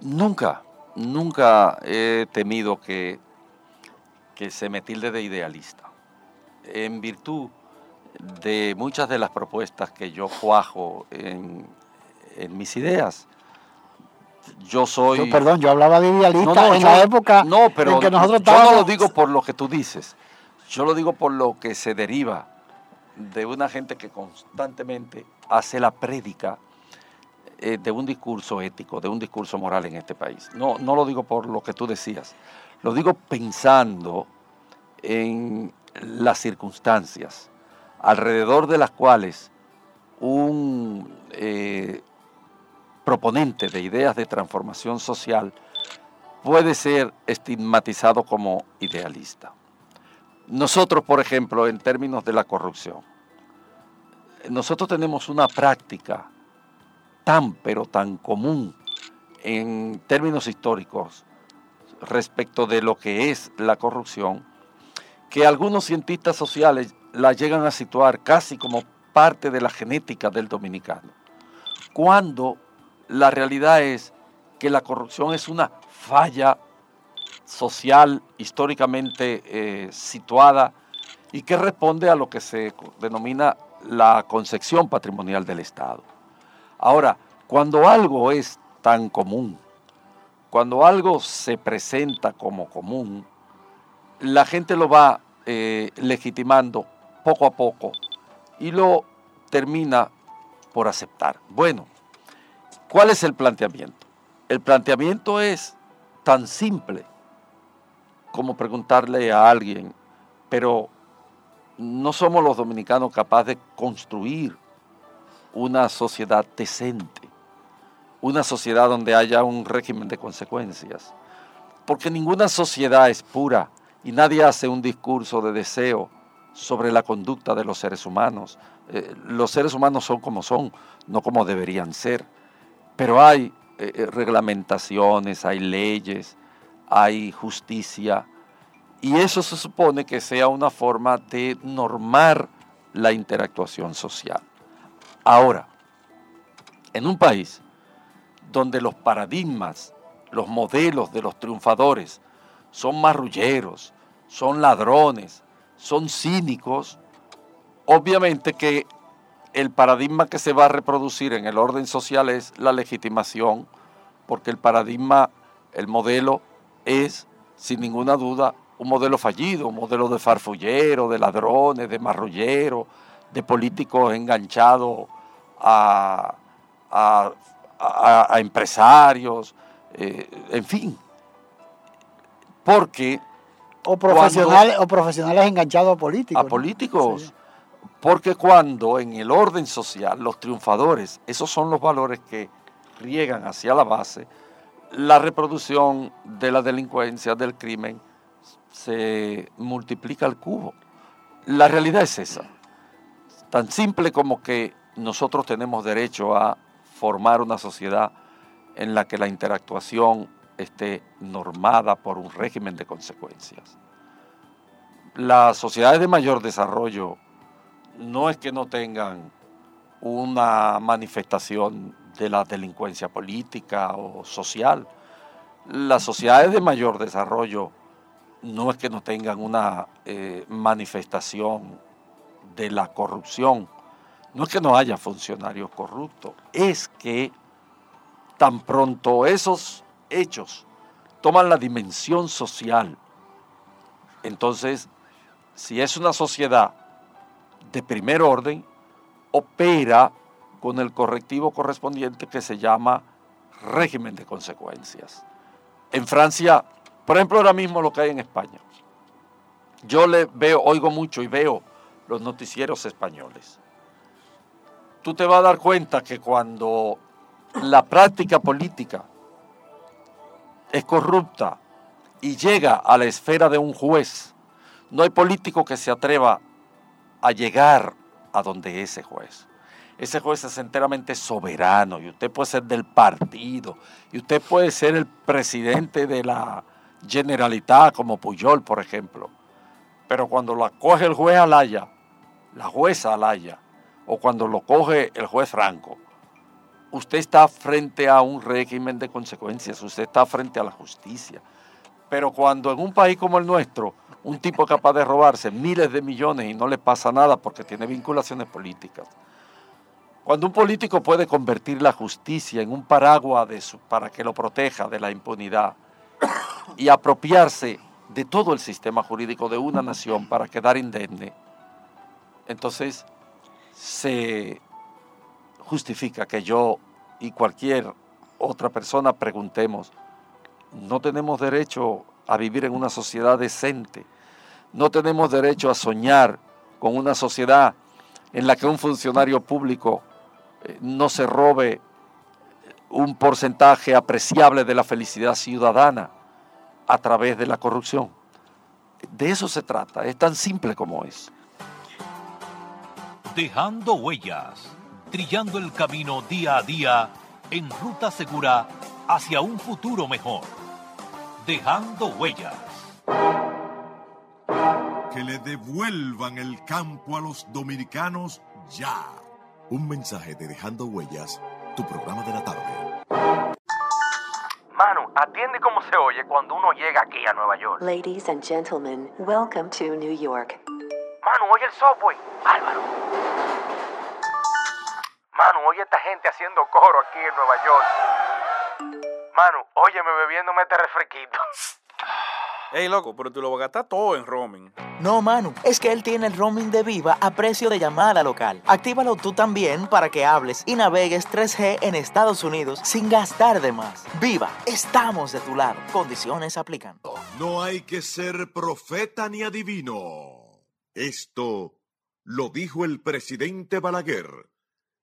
Nunca, nunca he temido que, que se me tilde de idealista. En virtud de muchas de las propuestas que yo cuajo en, en mis ideas. Yo soy... Yo, perdón, yo hablaba de idealista No, no, en yo- la época no, pero en que nosotros yo no estábamos... lo digo por lo que tú dices, yo lo digo por lo que se deriva de una gente que constantemente hace la prédica eh, de un discurso ético, de un discurso moral en este país. No, no lo digo por lo que tú decías, lo digo pensando en las circunstancias alrededor de las cuales un eh, proponente de ideas de transformación social puede ser estigmatizado como idealista. Nosotros, por ejemplo, en términos de la corrupción, nosotros tenemos una práctica tan, pero tan común en términos históricos respecto de lo que es la corrupción, que algunos cientistas sociales la llegan a situar casi como parte de la genética del dominicano, cuando la realidad es que la corrupción es una falla social históricamente eh, situada y que responde a lo que se denomina la concepción patrimonial del Estado. Ahora, cuando algo es tan común, cuando algo se presenta como común, la gente lo va eh, legitimando poco a poco y lo termina por aceptar. Bueno, ¿cuál es el planteamiento? El planteamiento es tan simple como preguntarle a alguien, pero no somos los dominicanos capaces de construir una sociedad decente, una sociedad donde haya un régimen de consecuencias, porque ninguna sociedad es pura y nadie hace un discurso de deseo sobre la conducta de los seres humanos. Eh, los seres humanos son como son, no como deberían ser, pero hay eh, eh, reglamentaciones, hay leyes, hay justicia, y eso se supone que sea una forma de normar la interactuación social. Ahora, en un país donde los paradigmas, los modelos de los triunfadores son marrulleros, son ladrones, son cínicos, obviamente que el paradigma que se va a reproducir en el orden social es la legitimación, porque el paradigma, el modelo es, sin ninguna duda, un modelo fallido, un modelo de farfullero, de ladrones, de marrullero, de políticos enganchados a, a- a- a empresarios, eh, en fin. Porque... O profesionales, o profesionales enganchados a políticos. a ¿no? políticos. Porque cuando en el orden social los triunfadores, esos son los valores que riegan hacia la base, la reproducción de la delincuencia, del crimen, se multiplica al cubo. La realidad es esa. Tan simple como que nosotros tenemos derecho a formar una sociedad en la que la interactuación esté normada por un régimen de consecuencias. Las sociedades de mayor desarrollo no es que no tengan una manifestación de la delincuencia política o social. Las sociedades de mayor desarrollo no es que no tengan una eh, manifestación de la corrupción, no es que no haya funcionarios corruptos, es que tan pronto esos hechos toman la dimensión social, entonces, si es una sociedad de primer orden, opera con el correctivo correspondiente que se llama régimen de consecuencias. En Francia, por ejemplo, ahora mismo lo que hay en España. Yo le veo, oigo mucho y veo los noticieros españoles. Tú te vas a dar cuenta que cuando la práctica política es corrupta y llega a la esfera de un juez, no hay político que se atreva a llegar a donde ese juez. Ese juez es enteramente soberano y usted puede ser del partido y usted puede ser el presidente de la Generalitat como Puyol, por ejemplo. Pero cuando la coge el juez Alaya, la jueza Alaya, o cuando lo coge el juez Franco, usted está frente a un régimen de consecuencias, usted está frente a la justicia. Pero cuando en un país como el nuestro un tipo capaz de robarse miles de millones y no le pasa nada porque tiene vinculaciones políticas. Cuando un político puede convertir la justicia en un paraguas para que lo proteja de la impunidad y apropiarse de todo el sistema jurídico de una nación para quedar indemne, entonces se justifica que yo y cualquier otra persona preguntemos, no tenemos derecho a vivir en una sociedad decente, no tenemos derecho a soñar con una sociedad en la que un funcionario público eh, no se robe un porcentaje apreciable de la felicidad ciudadana a través de la corrupción. De eso se trata, es tan simple como es. Dejando huellas, trillando el camino día a día en ruta segura hacia un futuro mejor. Dejando huellas. Que le devuelvan el campo a los dominicanos ya. Un mensaje de Dejando Huellas, tu programa de la tarde. Manu, atiende cómo se oye cuando uno llega aquí a Nueva York. Ladies and gentlemen, welcome to New York. Manu, oye el software. Álvaro. Manu, oye esta gente haciendo coro aquí en Nueva York. Manu, óyeme bebiéndome este refresquito. Ey, loco, pero tú lo vas a gastar todo en roaming. No, Manu, es que él tiene el roaming de Viva a precio de llamada local. Actívalo tú también para que hables y navegues 3G en Estados Unidos sin gastar de más. Viva, estamos de tu lado. Condiciones aplican. No hay que ser profeta ni adivino. Esto lo dijo el presidente Balaguer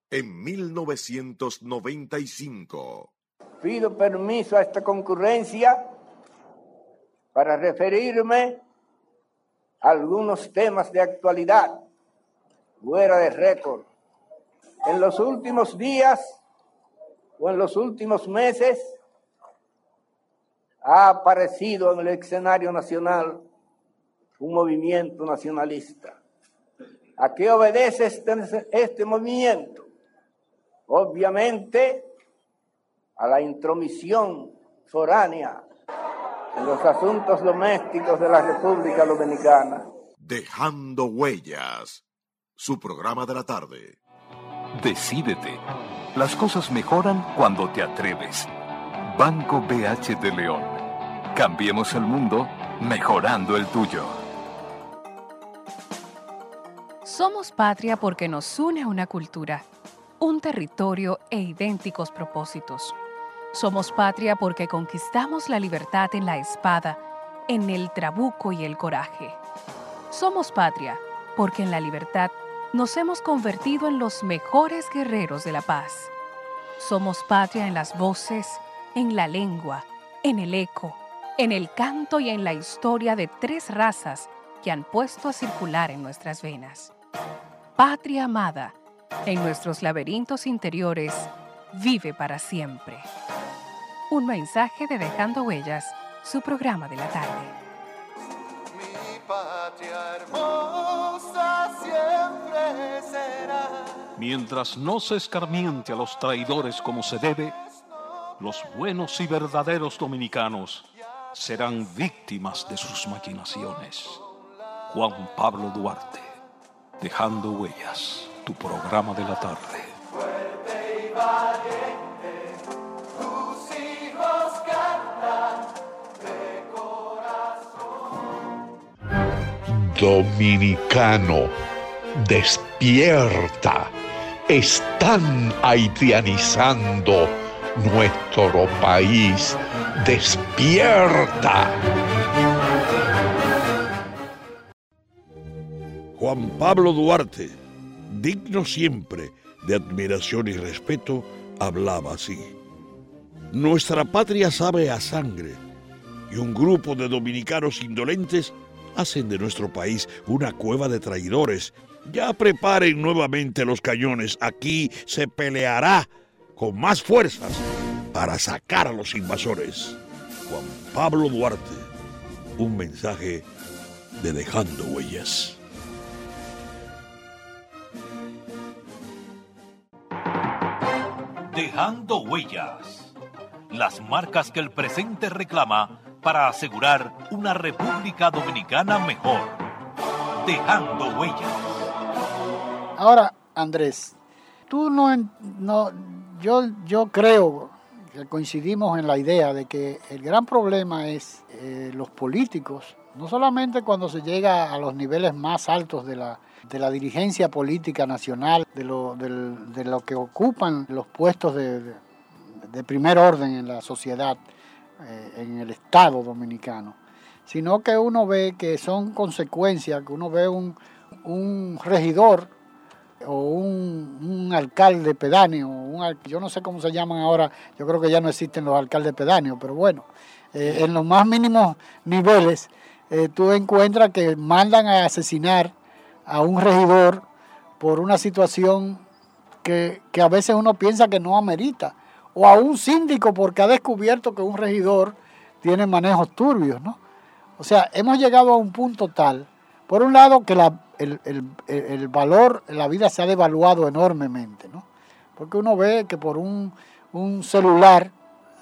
en 1995. Pido permiso a esta concurrencia para referirme a algunos temas de actualidad fuera de récord. En los últimos días o en los últimos meses ha aparecido en el escenario nacional un movimiento nacionalista. ¿A qué obedece este, este movimiento? Obviamente a la intromisión foránea en los asuntos domésticos de la República Dominicana. Dejando huellas, su programa de la tarde. Decídete. Las cosas mejoran cuando te atreves. Banco BH de León. Cambiemos el mundo mejorando el tuyo. Somos patria porque nos une una cultura, un territorio e idénticos propósitos. Somos patria porque conquistamos la libertad en la espada, en el trabuco y el coraje. Somos patria porque en la libertad nos hemos convertido en los mejores guerreros de la paz. Somos patria en las voces, en la lengua, en el eco, en el canto y en la historia de tres razas que han puesto a circular en nuestras venas. Patria amada, en nuestros laberintos interiores, vive para siempre. Un mensaje de Dejando Huellas, su programa de la tarde. Mi patria hermosa siempre será. Mientras no se escarmiente a los traidores como se debe, los buenos y verdaderos dominicanos serán víctimas de sus maquinaciones. Juan Pablo Duarte, Dejando Huellas, tu programa de la tarde. Dominicano, despierta. Están haitianizando nuestro país. Despierta. Juan Pablo Duarte, digno siempre de admiración y respeto, hablaba así. Nuestra patria sabe a sangre y un grupo de dominicanos indolentes hacen de nuestro país una cueva de traidores. Ya preparen nuevamente los cañones. Aquí se peleará con más fuerzas para sacar a los invasores. Juan Pablo Duarte, un mensaje de Dejando Huellas. Dejando huellas. Las marcas que el presente reclama para asegurar una República Dominicana mejor, dejando huellas. Ahora, Andrés, tú no, no yo, yo creo que coincidimos en la idea de que el gran problema es eh, los políticos, no solamente cuando se llega a los niveles más altos de la, de la dirigencia política nacional, de lo, de lo que ocupan los puestos de- de primer orden en la sociedad, eh, en el Estado dominicano, sino que uno ve que son consecuencias, que uno ve un, un regidor o un, un alcalde pedáneo, un yo no sé cómo se llaman ahora, yo creo que ya no existen los alcaldes pedáneos, pero bueno, eh, en los más mínimos niveles eh, tú encuentras que mandan a asesinar a un regidor por una situación que, que a veces uno piensa que no amerita, o a un síndico porque ha descubierto que un regidor tiene manejos turbios, ¿no? O sea, hemos llegado a un punto tal, por un lado, que la- el, el- el- valor, la vida se ha devaluado enormemente, ¿no? Porque uno ve que por un, un celular,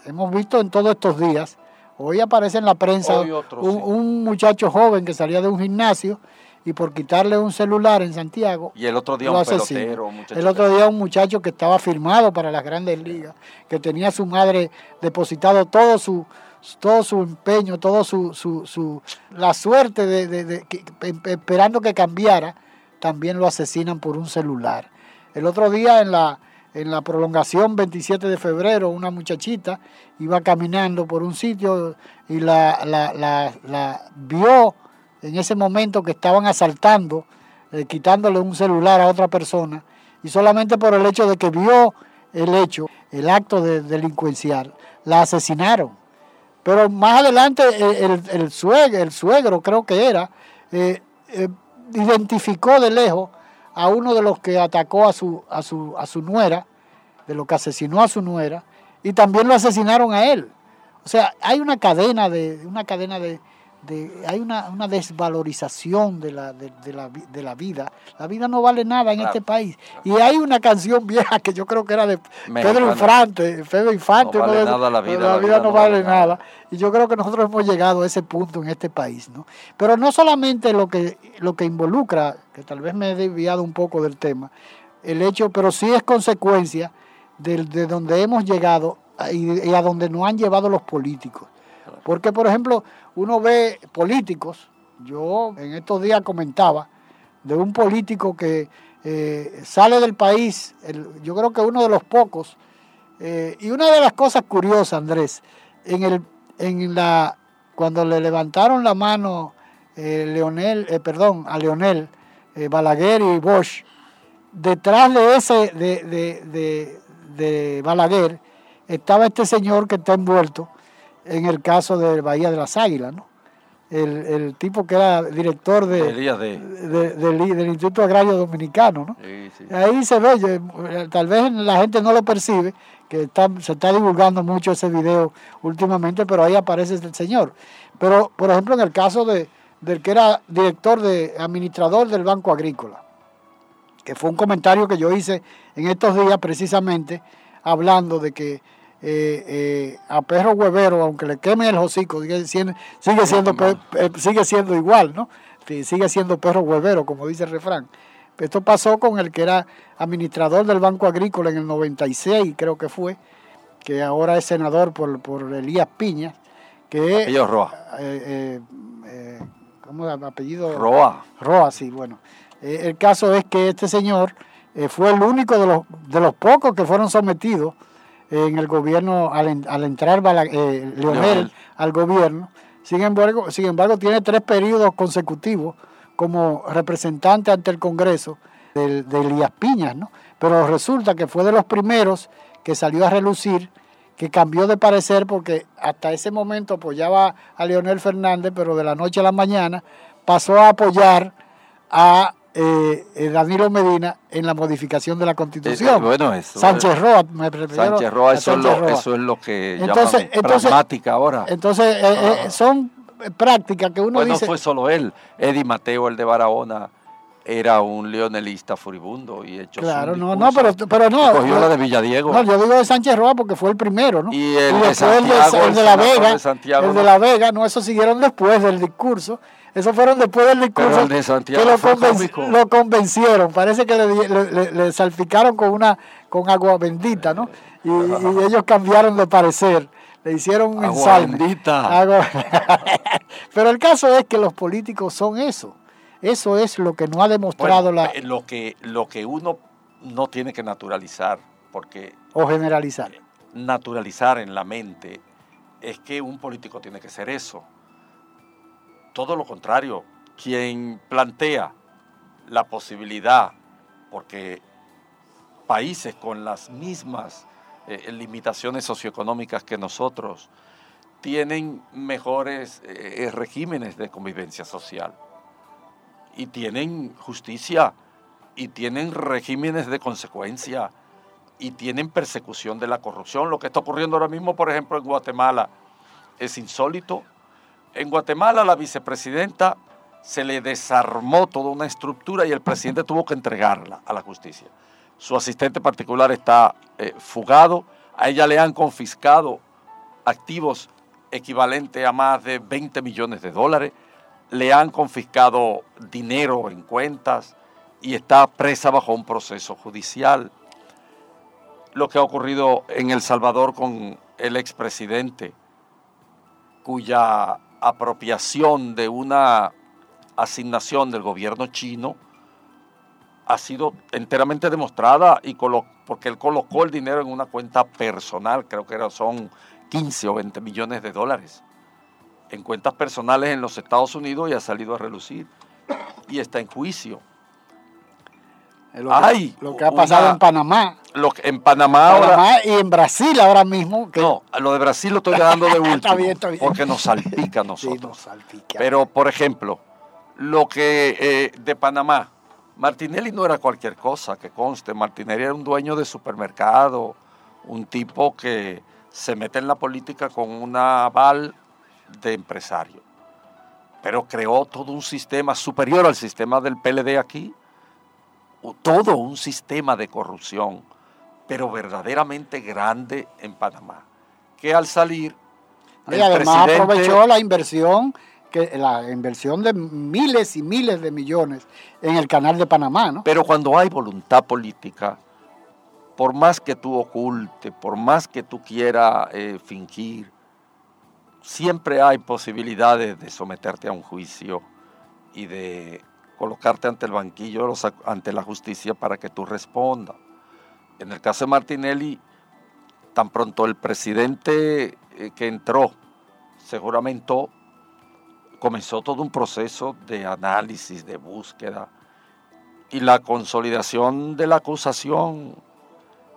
hemos visto en todos estos días, hoy aparece en la prensa Hoy otro, un, sí. un muchacho joven que salía de un gimnasio y por quitarle un celular en Santiago, Y el otro día un asesina. pelotero, un muchacho El otro día un muchacho que estaba firmado para las grandes ligas, que tenía su madre depositado todo su todo su empeño, todo su, su, su- la suerte de, de- de- em- esperando que cambiara, también lo asesinan por un celular. El otro día en la en la prolongación 27 de febrero, una muchachita iba caminando por un sitio y la, la- la- la vio en ese momento que estaban asaltando, eh, quitándole un celular a otra persona, y solamente por el hecho de que vio el hecho, el acto de delincuencial, la asesinaron. Pero más adelante el, el suegro, el suegro creo que era, eh, eh, identificó de lejos a uno de los que atacó a su, a su, a su nuera, de lo que asesinó a su nuera, y también lo asesinaron a él. O sea, hay una cadena de, una cadena de, de- hay una, una desvalorización de la, de, de la, de la vida. La vida no vale nada en Claro, este país. Y hay una canción vieja que yo creo que era de Mexicana. Pedro Infante, Pedro Infante. No vale nada la vida, La, vida, no vale nada. Y yo creo que nosotros hemos llegado a ese punto en este país, ¿no? Pero no solamente lo que, lo que involucra, que tal vez me he desviado un poco del tema, el hecho, pero sí es consecuencia del- de, donde hemos llegado y, y a donde nos han llevado los políticos. Porque, por ejemplo, uno ve políticos, yo en estos días comentaba de un político que eh, sale del país, yo creo que uno de los pocos, eh, y una de las cosas curiosas, Andrés, en el, en la, cuando le levantaron la mano eh, eh, perdón, a Leonel, Balaguer y Bosch, detrás de ese, de, de, de, de Balaguer, estaba este señor que está envuelto en el caso de Bahía de las Águilas, ¿no? El, el tipo que era director de, Elías de- de- del, del Instituto Agrario Dominicano, ¿no? Sí, sí. Ahí se ve, yo- tal vez la gente no lo percibe, que está- se está divulgando mucho ese video últimamente, pero ahí aparece el señor. Pero, por ejemplo, en el caso de, del que era director de administrador del Banco Agrícola, que fue un comentario que yo hice en estos días precisamente, hablando de que eh, eh, a perro huevero, aunque le queme el hocico, sigue siendo, sigue siendo, eh, sigue siendo igual, ¿no? Sigue siendo perro huevero, como dice el refrán. Esto pasó con el que era administrador del Banco Agrícola en el 96, creo que fue, que ahora es senador por, por Elías Piña, que Apellido Roa. eh, ¿cómo es el apellido? Roa. Roa, sí, bueno. El caso es que este señor fue el único de los, de los pocos que fueron sometidos en el gobierno al, en- al entrar Bala- eh, Leonel al gobierno. Sin embargo, sin embargo, tiene tres periodos consecutivos como representante ante el Congreso del- de, Elías Piñas, ¿no? Pero resulta que fue de los primeros que salió a relucir, que cambió de parecer porque hasta ese momento apoyaba a Leonel Fernández, pero de la noche a la mañana pasó a apoyar a eh, eh, Danilo Medina en la modificación de la Constitución. Eh, bueno, eso- Sánchez Roa, me Sánchez Roa, eso, es Sánchez lo, Roa. eso es lo que Entonces- llaman entonces- pragmática ahora. Entonces, eh, eh, son prácticas que uno pues no dice... fue solo él, Eddie Mateo, el de Barahona, era un leonelista furibundo y hecho Claro, no, no, pero, pero no. cogió la de Villadiego. No, yo digo de Sánchez Roa porque fue el primero, ¿no? Y el de Santiago, el el de, la Vega, de Santiago, el de no. la Vega, no, eso siguieron después del discurso. Eso fueron después del discurso el de Santiago que lo, convencieron. Parece que le, le- salpicaron con una con agua bendita, ¿no? Y, y ellos cambiaron de parecer. Le hicieron un Agua ensalme. bendita. Agua- Pero el caso es que los políticos son eso. Eso es lo que no ha demostrado Bueno, la eh, lo que lo que uno no tiene que naturalizar, porque o generalizar. naturalizar en la mente es que un político tiene que ser eso. Todo lo contrario, quien plantea la posibilidad, porque países con las mismas eh, limitaciones socioeconómicas que nosotros tienen mejores eh, regímenes de convivencia social y tienen justicia y tienen regímenes de consecuencia y tienen persecución de la corrupción. Lo que está ocurriendo ahora mismo, por ejemplo, en Guatemala es insólito. En Guatemala la vicepresidenta se le desarmó toda una estructura y el presidente tuvo que entregarla a la justicia. Su asistente particular está eh, fugado, a ella le han confiscado activos equivalentes a más de 20 millones de dólares, le han confiscado dinero en cuentas y está presa bajo un proceso judicial. Lo que ha ocurrido en El Salvador con el expresidente, cuya apropiación de una asignación del gobierno chino ha sido enteramente demostrada y porque él colocó el dinero en una cuenta personal, creo que son 15 o 20 millones de dólares, en cuentas personales en los Estados Unidos y ha salido a relucir y está en juicio. Lo que, Hay lo que ha pasado una- en Panamá. Lo en Panamá, ahora- y en Brasil ahora mismo. Que No, lo de Brasil lo estoy dejando de último. Está bien, está bien. Porque nos salpica a nosotros. Pero, por ejemplo, lo que eh, de Panamá, Martinelli no era cualquier cosa, que conste. Martinelli era un dueño de supermercado, un tipo que se mete en la política con una aval de empresario. Pero creó todo un sistema superior al sistema del PLD aquí, todo un sistema de corrupción, pero verdaderamente grande en Panamá, que al salir Y además presidente- aprovechó la inversión, que la inversión de miles y miles de millones en el canal de Panamá, ¿no? Pero cuando hay voluntad política, por más que tú oculte, por más que tú quieras eh, fingir, siempre hay posibilidades de someterte a un juicio y de colocarte ante el banquillo, ante la justicia para que tú respondas. En el caso de Martinelli, tan pronto el presidente eh, que entró se juramentó, comenzó todo un proceso de análisis, de búsqueda, y la consolidación de la acusación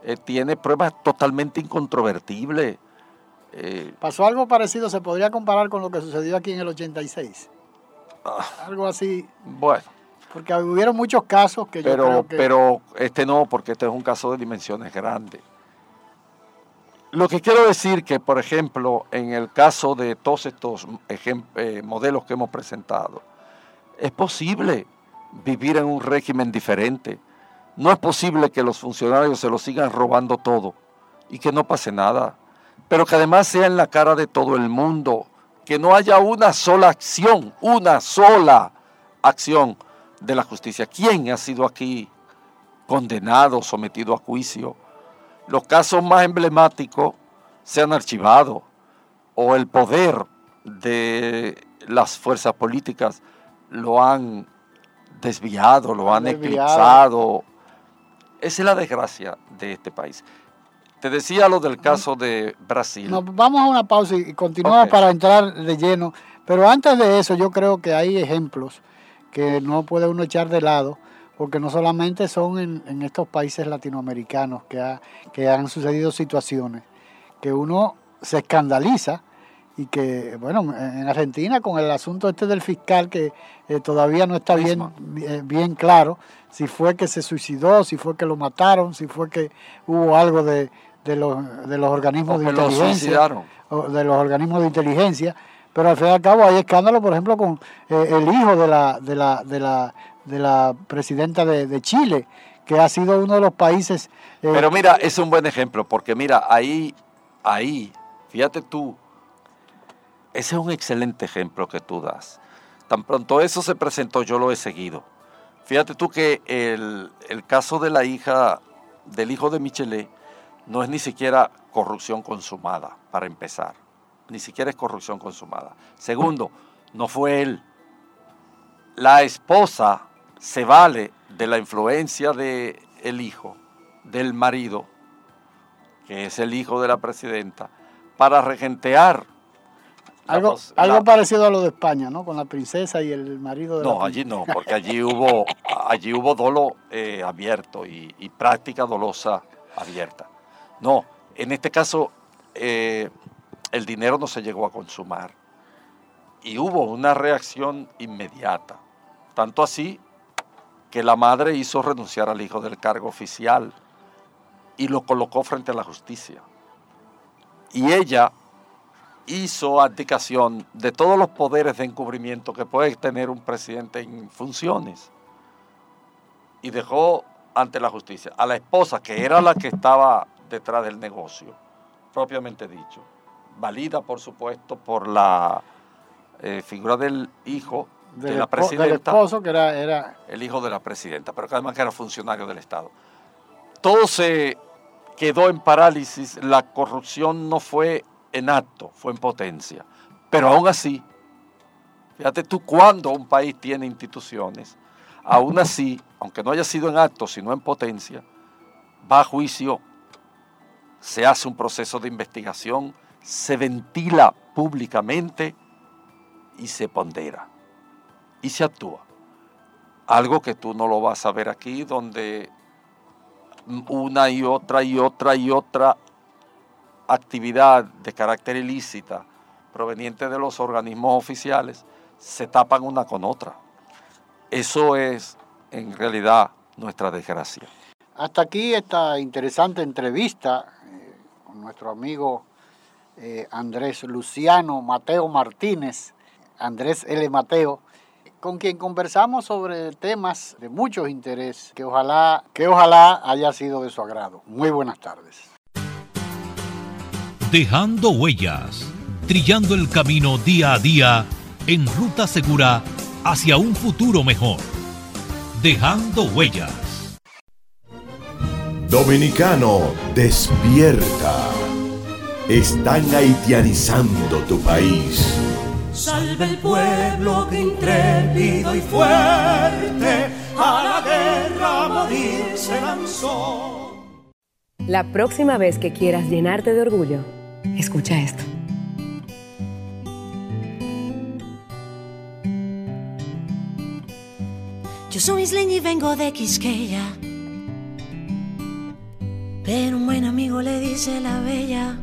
eh, tiene pruebas totalmente incontrovertibles. Eh, Pasó algo parecido, se podría comparar con lo que sucedió aquí en el 86. Ah. Algo así, bueno, porque hubieron muchos casos que yo pero, creo que... pero este no, porque este es un caso de dimensiones grandes. Lo que quiero decir que, por ejemplo, en el caso de todos estos eh, modelos que hemos presentado, es posible vivir en un régimen diferente. No es posible que los funcionarios se lo sigan robando todo y que no pase nada, pero que además sea en la cara de todo el mundo, que no haya una sola acción, una sola acción de la justicia. ¿Quién ha sido aquí condenado, sometido a juicio? Los casos más emblemáticos se han archivado o el poder de las fuerzas políticas lo han desviado, lo han Desviado. eclipsado. Esa es la desgracia de este país. Te decía lo del caso de Brasil. Nos vamos a una pausa y continuamos para entrar de lleno. Pero antes de eso, yo creo que hay ejemplos que no puede uno echar de lado, porque no solamente son en, en estos países latinoamericanos que, ha- que han sucedido situaciones que uno se escandaliza y que, bueno, en Argentina con el asunto este del fiscal que eh, todavía no está bien, bien, bien claro si fue que se suicidó, si fue que lo mataron, si fue que hubo algo de, de los, de los organismos O de inteligencia de los organismos de inteligencia, pero al fin y al cabo hay escándalo, por ejemplo, con eh, el hijo de la, de la, de la, de la presidenta de, de Chile, que ha sido uno de los países... eh, Pero mira, es un buen ejemplo, porque mira, ahí, ahí, fíjate tú, ese es un excelente ejemplo que tú das. Tan pronto eso se presentó, yo lo he seguido. Fíjate tú que el, el caso de la hija, del hijo de Michelet, no es ni siquiera corrupción consumada, para empezar. Ni siquiera es corrupción consumada. Segundo, no fue él. La esposa se vale de la influencia del el hijo, del marido, que es el hijo de la presidenta, para regentear. Algo, la, algo parecido a lo de España, ¿no? Con la princesa y el marido de No, la allí no, porque allí hubo, allí hubo dolo eh, abierto y, y, práctica dolosa abierta. No, en este caso eh, el dinero no se llegó a consumar y hubo una reacción inmediata. Tanto así que la madre hizo renunciar al hijo del cargo oficial y lo colocó frente a la justicia. Y ella hizo abdicación de todos los poderes de encubrimiento que puede tener un presidente en funciones y dejó ante la justicia a la esposa, que era la que estaba detrás del negocio, propiamente dicho, valida por supuesto por la eh, figura del hijo de la presidenta. Del esposo que era, era... El hijo de la presidenta, pero que además que era funcionario del Estado. Todo se quedó en parálisis, la corrupción no fue en acto, fue en potencia. Pero aún así, fíjate tú cuando un país tiene instituciones, aún así, aunque no haya sido en acto, sino en potencia, va a juicio, se hace un proceso de investigación, se ventila públicamente y se pondera y se actúa. Algo que tú no lo vas a ver aquí, donde una y otra y otra y otra actividad de carácter ilícita proveniente de los organismos oficiales se tapan una con otra. Eso es en realidad nuestra desgracia. Hasta aquí esta interesante entrevista eh, con nuestro amigo eh, Andrés Luciano Mateo Martínez, Andrés L. Mateo, con quien conversamos sobre temas de mucho interés que ojalá, que ojalá haya sido de su agrado. Muy buenas tardes. Dejando huellas, trillando el camino día a día en ruta segura hacia un futuro mejor. Dejando huellas. Dominicano, despierta. Están haitianizando tu país. Salve el pueblo que intrépido y fuerte a la guerra a morir se lanzó. La próxima vez que quieras llenarte de orgullo, escucha esto. Yo soy isleña y vengo de Quisqueya. Pero un buen amigo le dice la bella.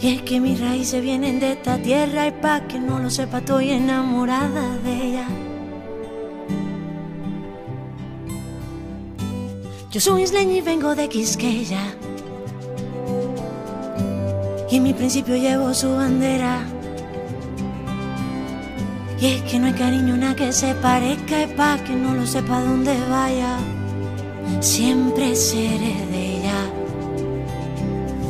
Y es que mis raíces vienen de esta tierra y pa' que no lo sepa estoy enamorada de ella. Yo soy isleña y vengo de Quisqueya. Y en mi principio llevo su bandera. Y es que no hay cariño nada que se parezca y pa' que no lo sepa dónde vaya. Siempre seré de ella.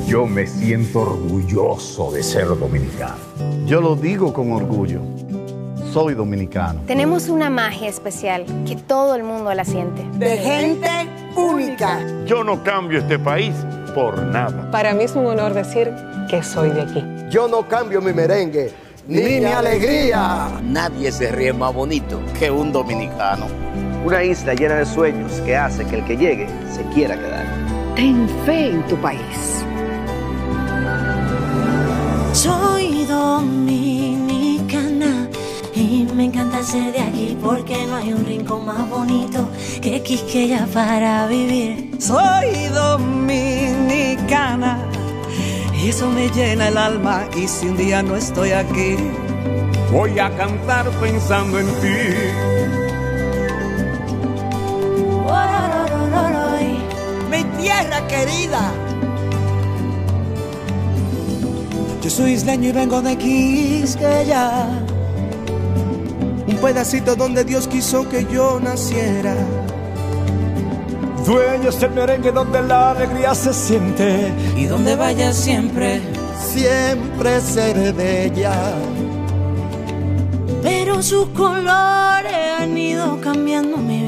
Yo me siento orgulloso de ser dominicano. Yo lo digo con orgullo. Soy dominicano. Tenemos una magia especial que todo el mundo la siente. De gente única. Yo no cambio este país por nada. Para mí es un honor decir que soy de aquí. Yo no cambio mi merengue ni, ni mi alegría. Nadie se ríe más bonito que un dominicano. Una isla llena de sueños que hace que el que llegue se quiera quedar. Ten fe en tu país. Soy dominicana y me encanta ser de aquí porque no hay un rincón más bonito que Quisqueya para vivir. Soy dominicana y eso me llena el alma y si un día no estoy aquí, voy a cantar pensando en ti. Tierra querida. Yo soy isleño y vengo de Quisqueya. pedacito donde Dios quiso que yo naciera. Dueños del merengue donde la alegría se siente. Y donde vaya siempre, siempre seré bella. Pero sus colores han ido cambiando mi vida.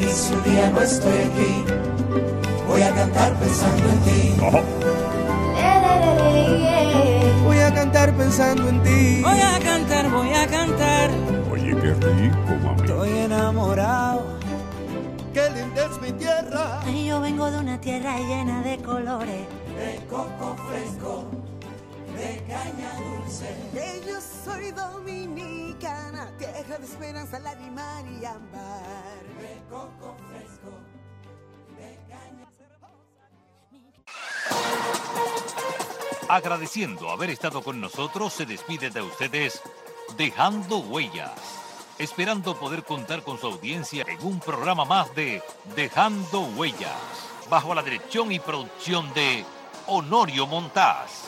y si un día no estoy aquí, voy a cantar pensando en ti. Voy a cantar pensando en ti. Voy a cantar, voy a cantar. Oye, qué rico, mami. Estoy enamorado. Qué linda es mi tierra. Yo vengo de una tierra llena de colores. De coco fresco de caña dulce. Que yo soy dominicana, tierra de esperanza, lágrima y ámbar. De coco fresco, de caña Agradeciendo haber estado con nosotros, se despide de ustedes Dejando Huellas, esperando poder contar con su audiencia en un programa más de Dejando Huellas, bajo la dirección y producción de Honorio Montás.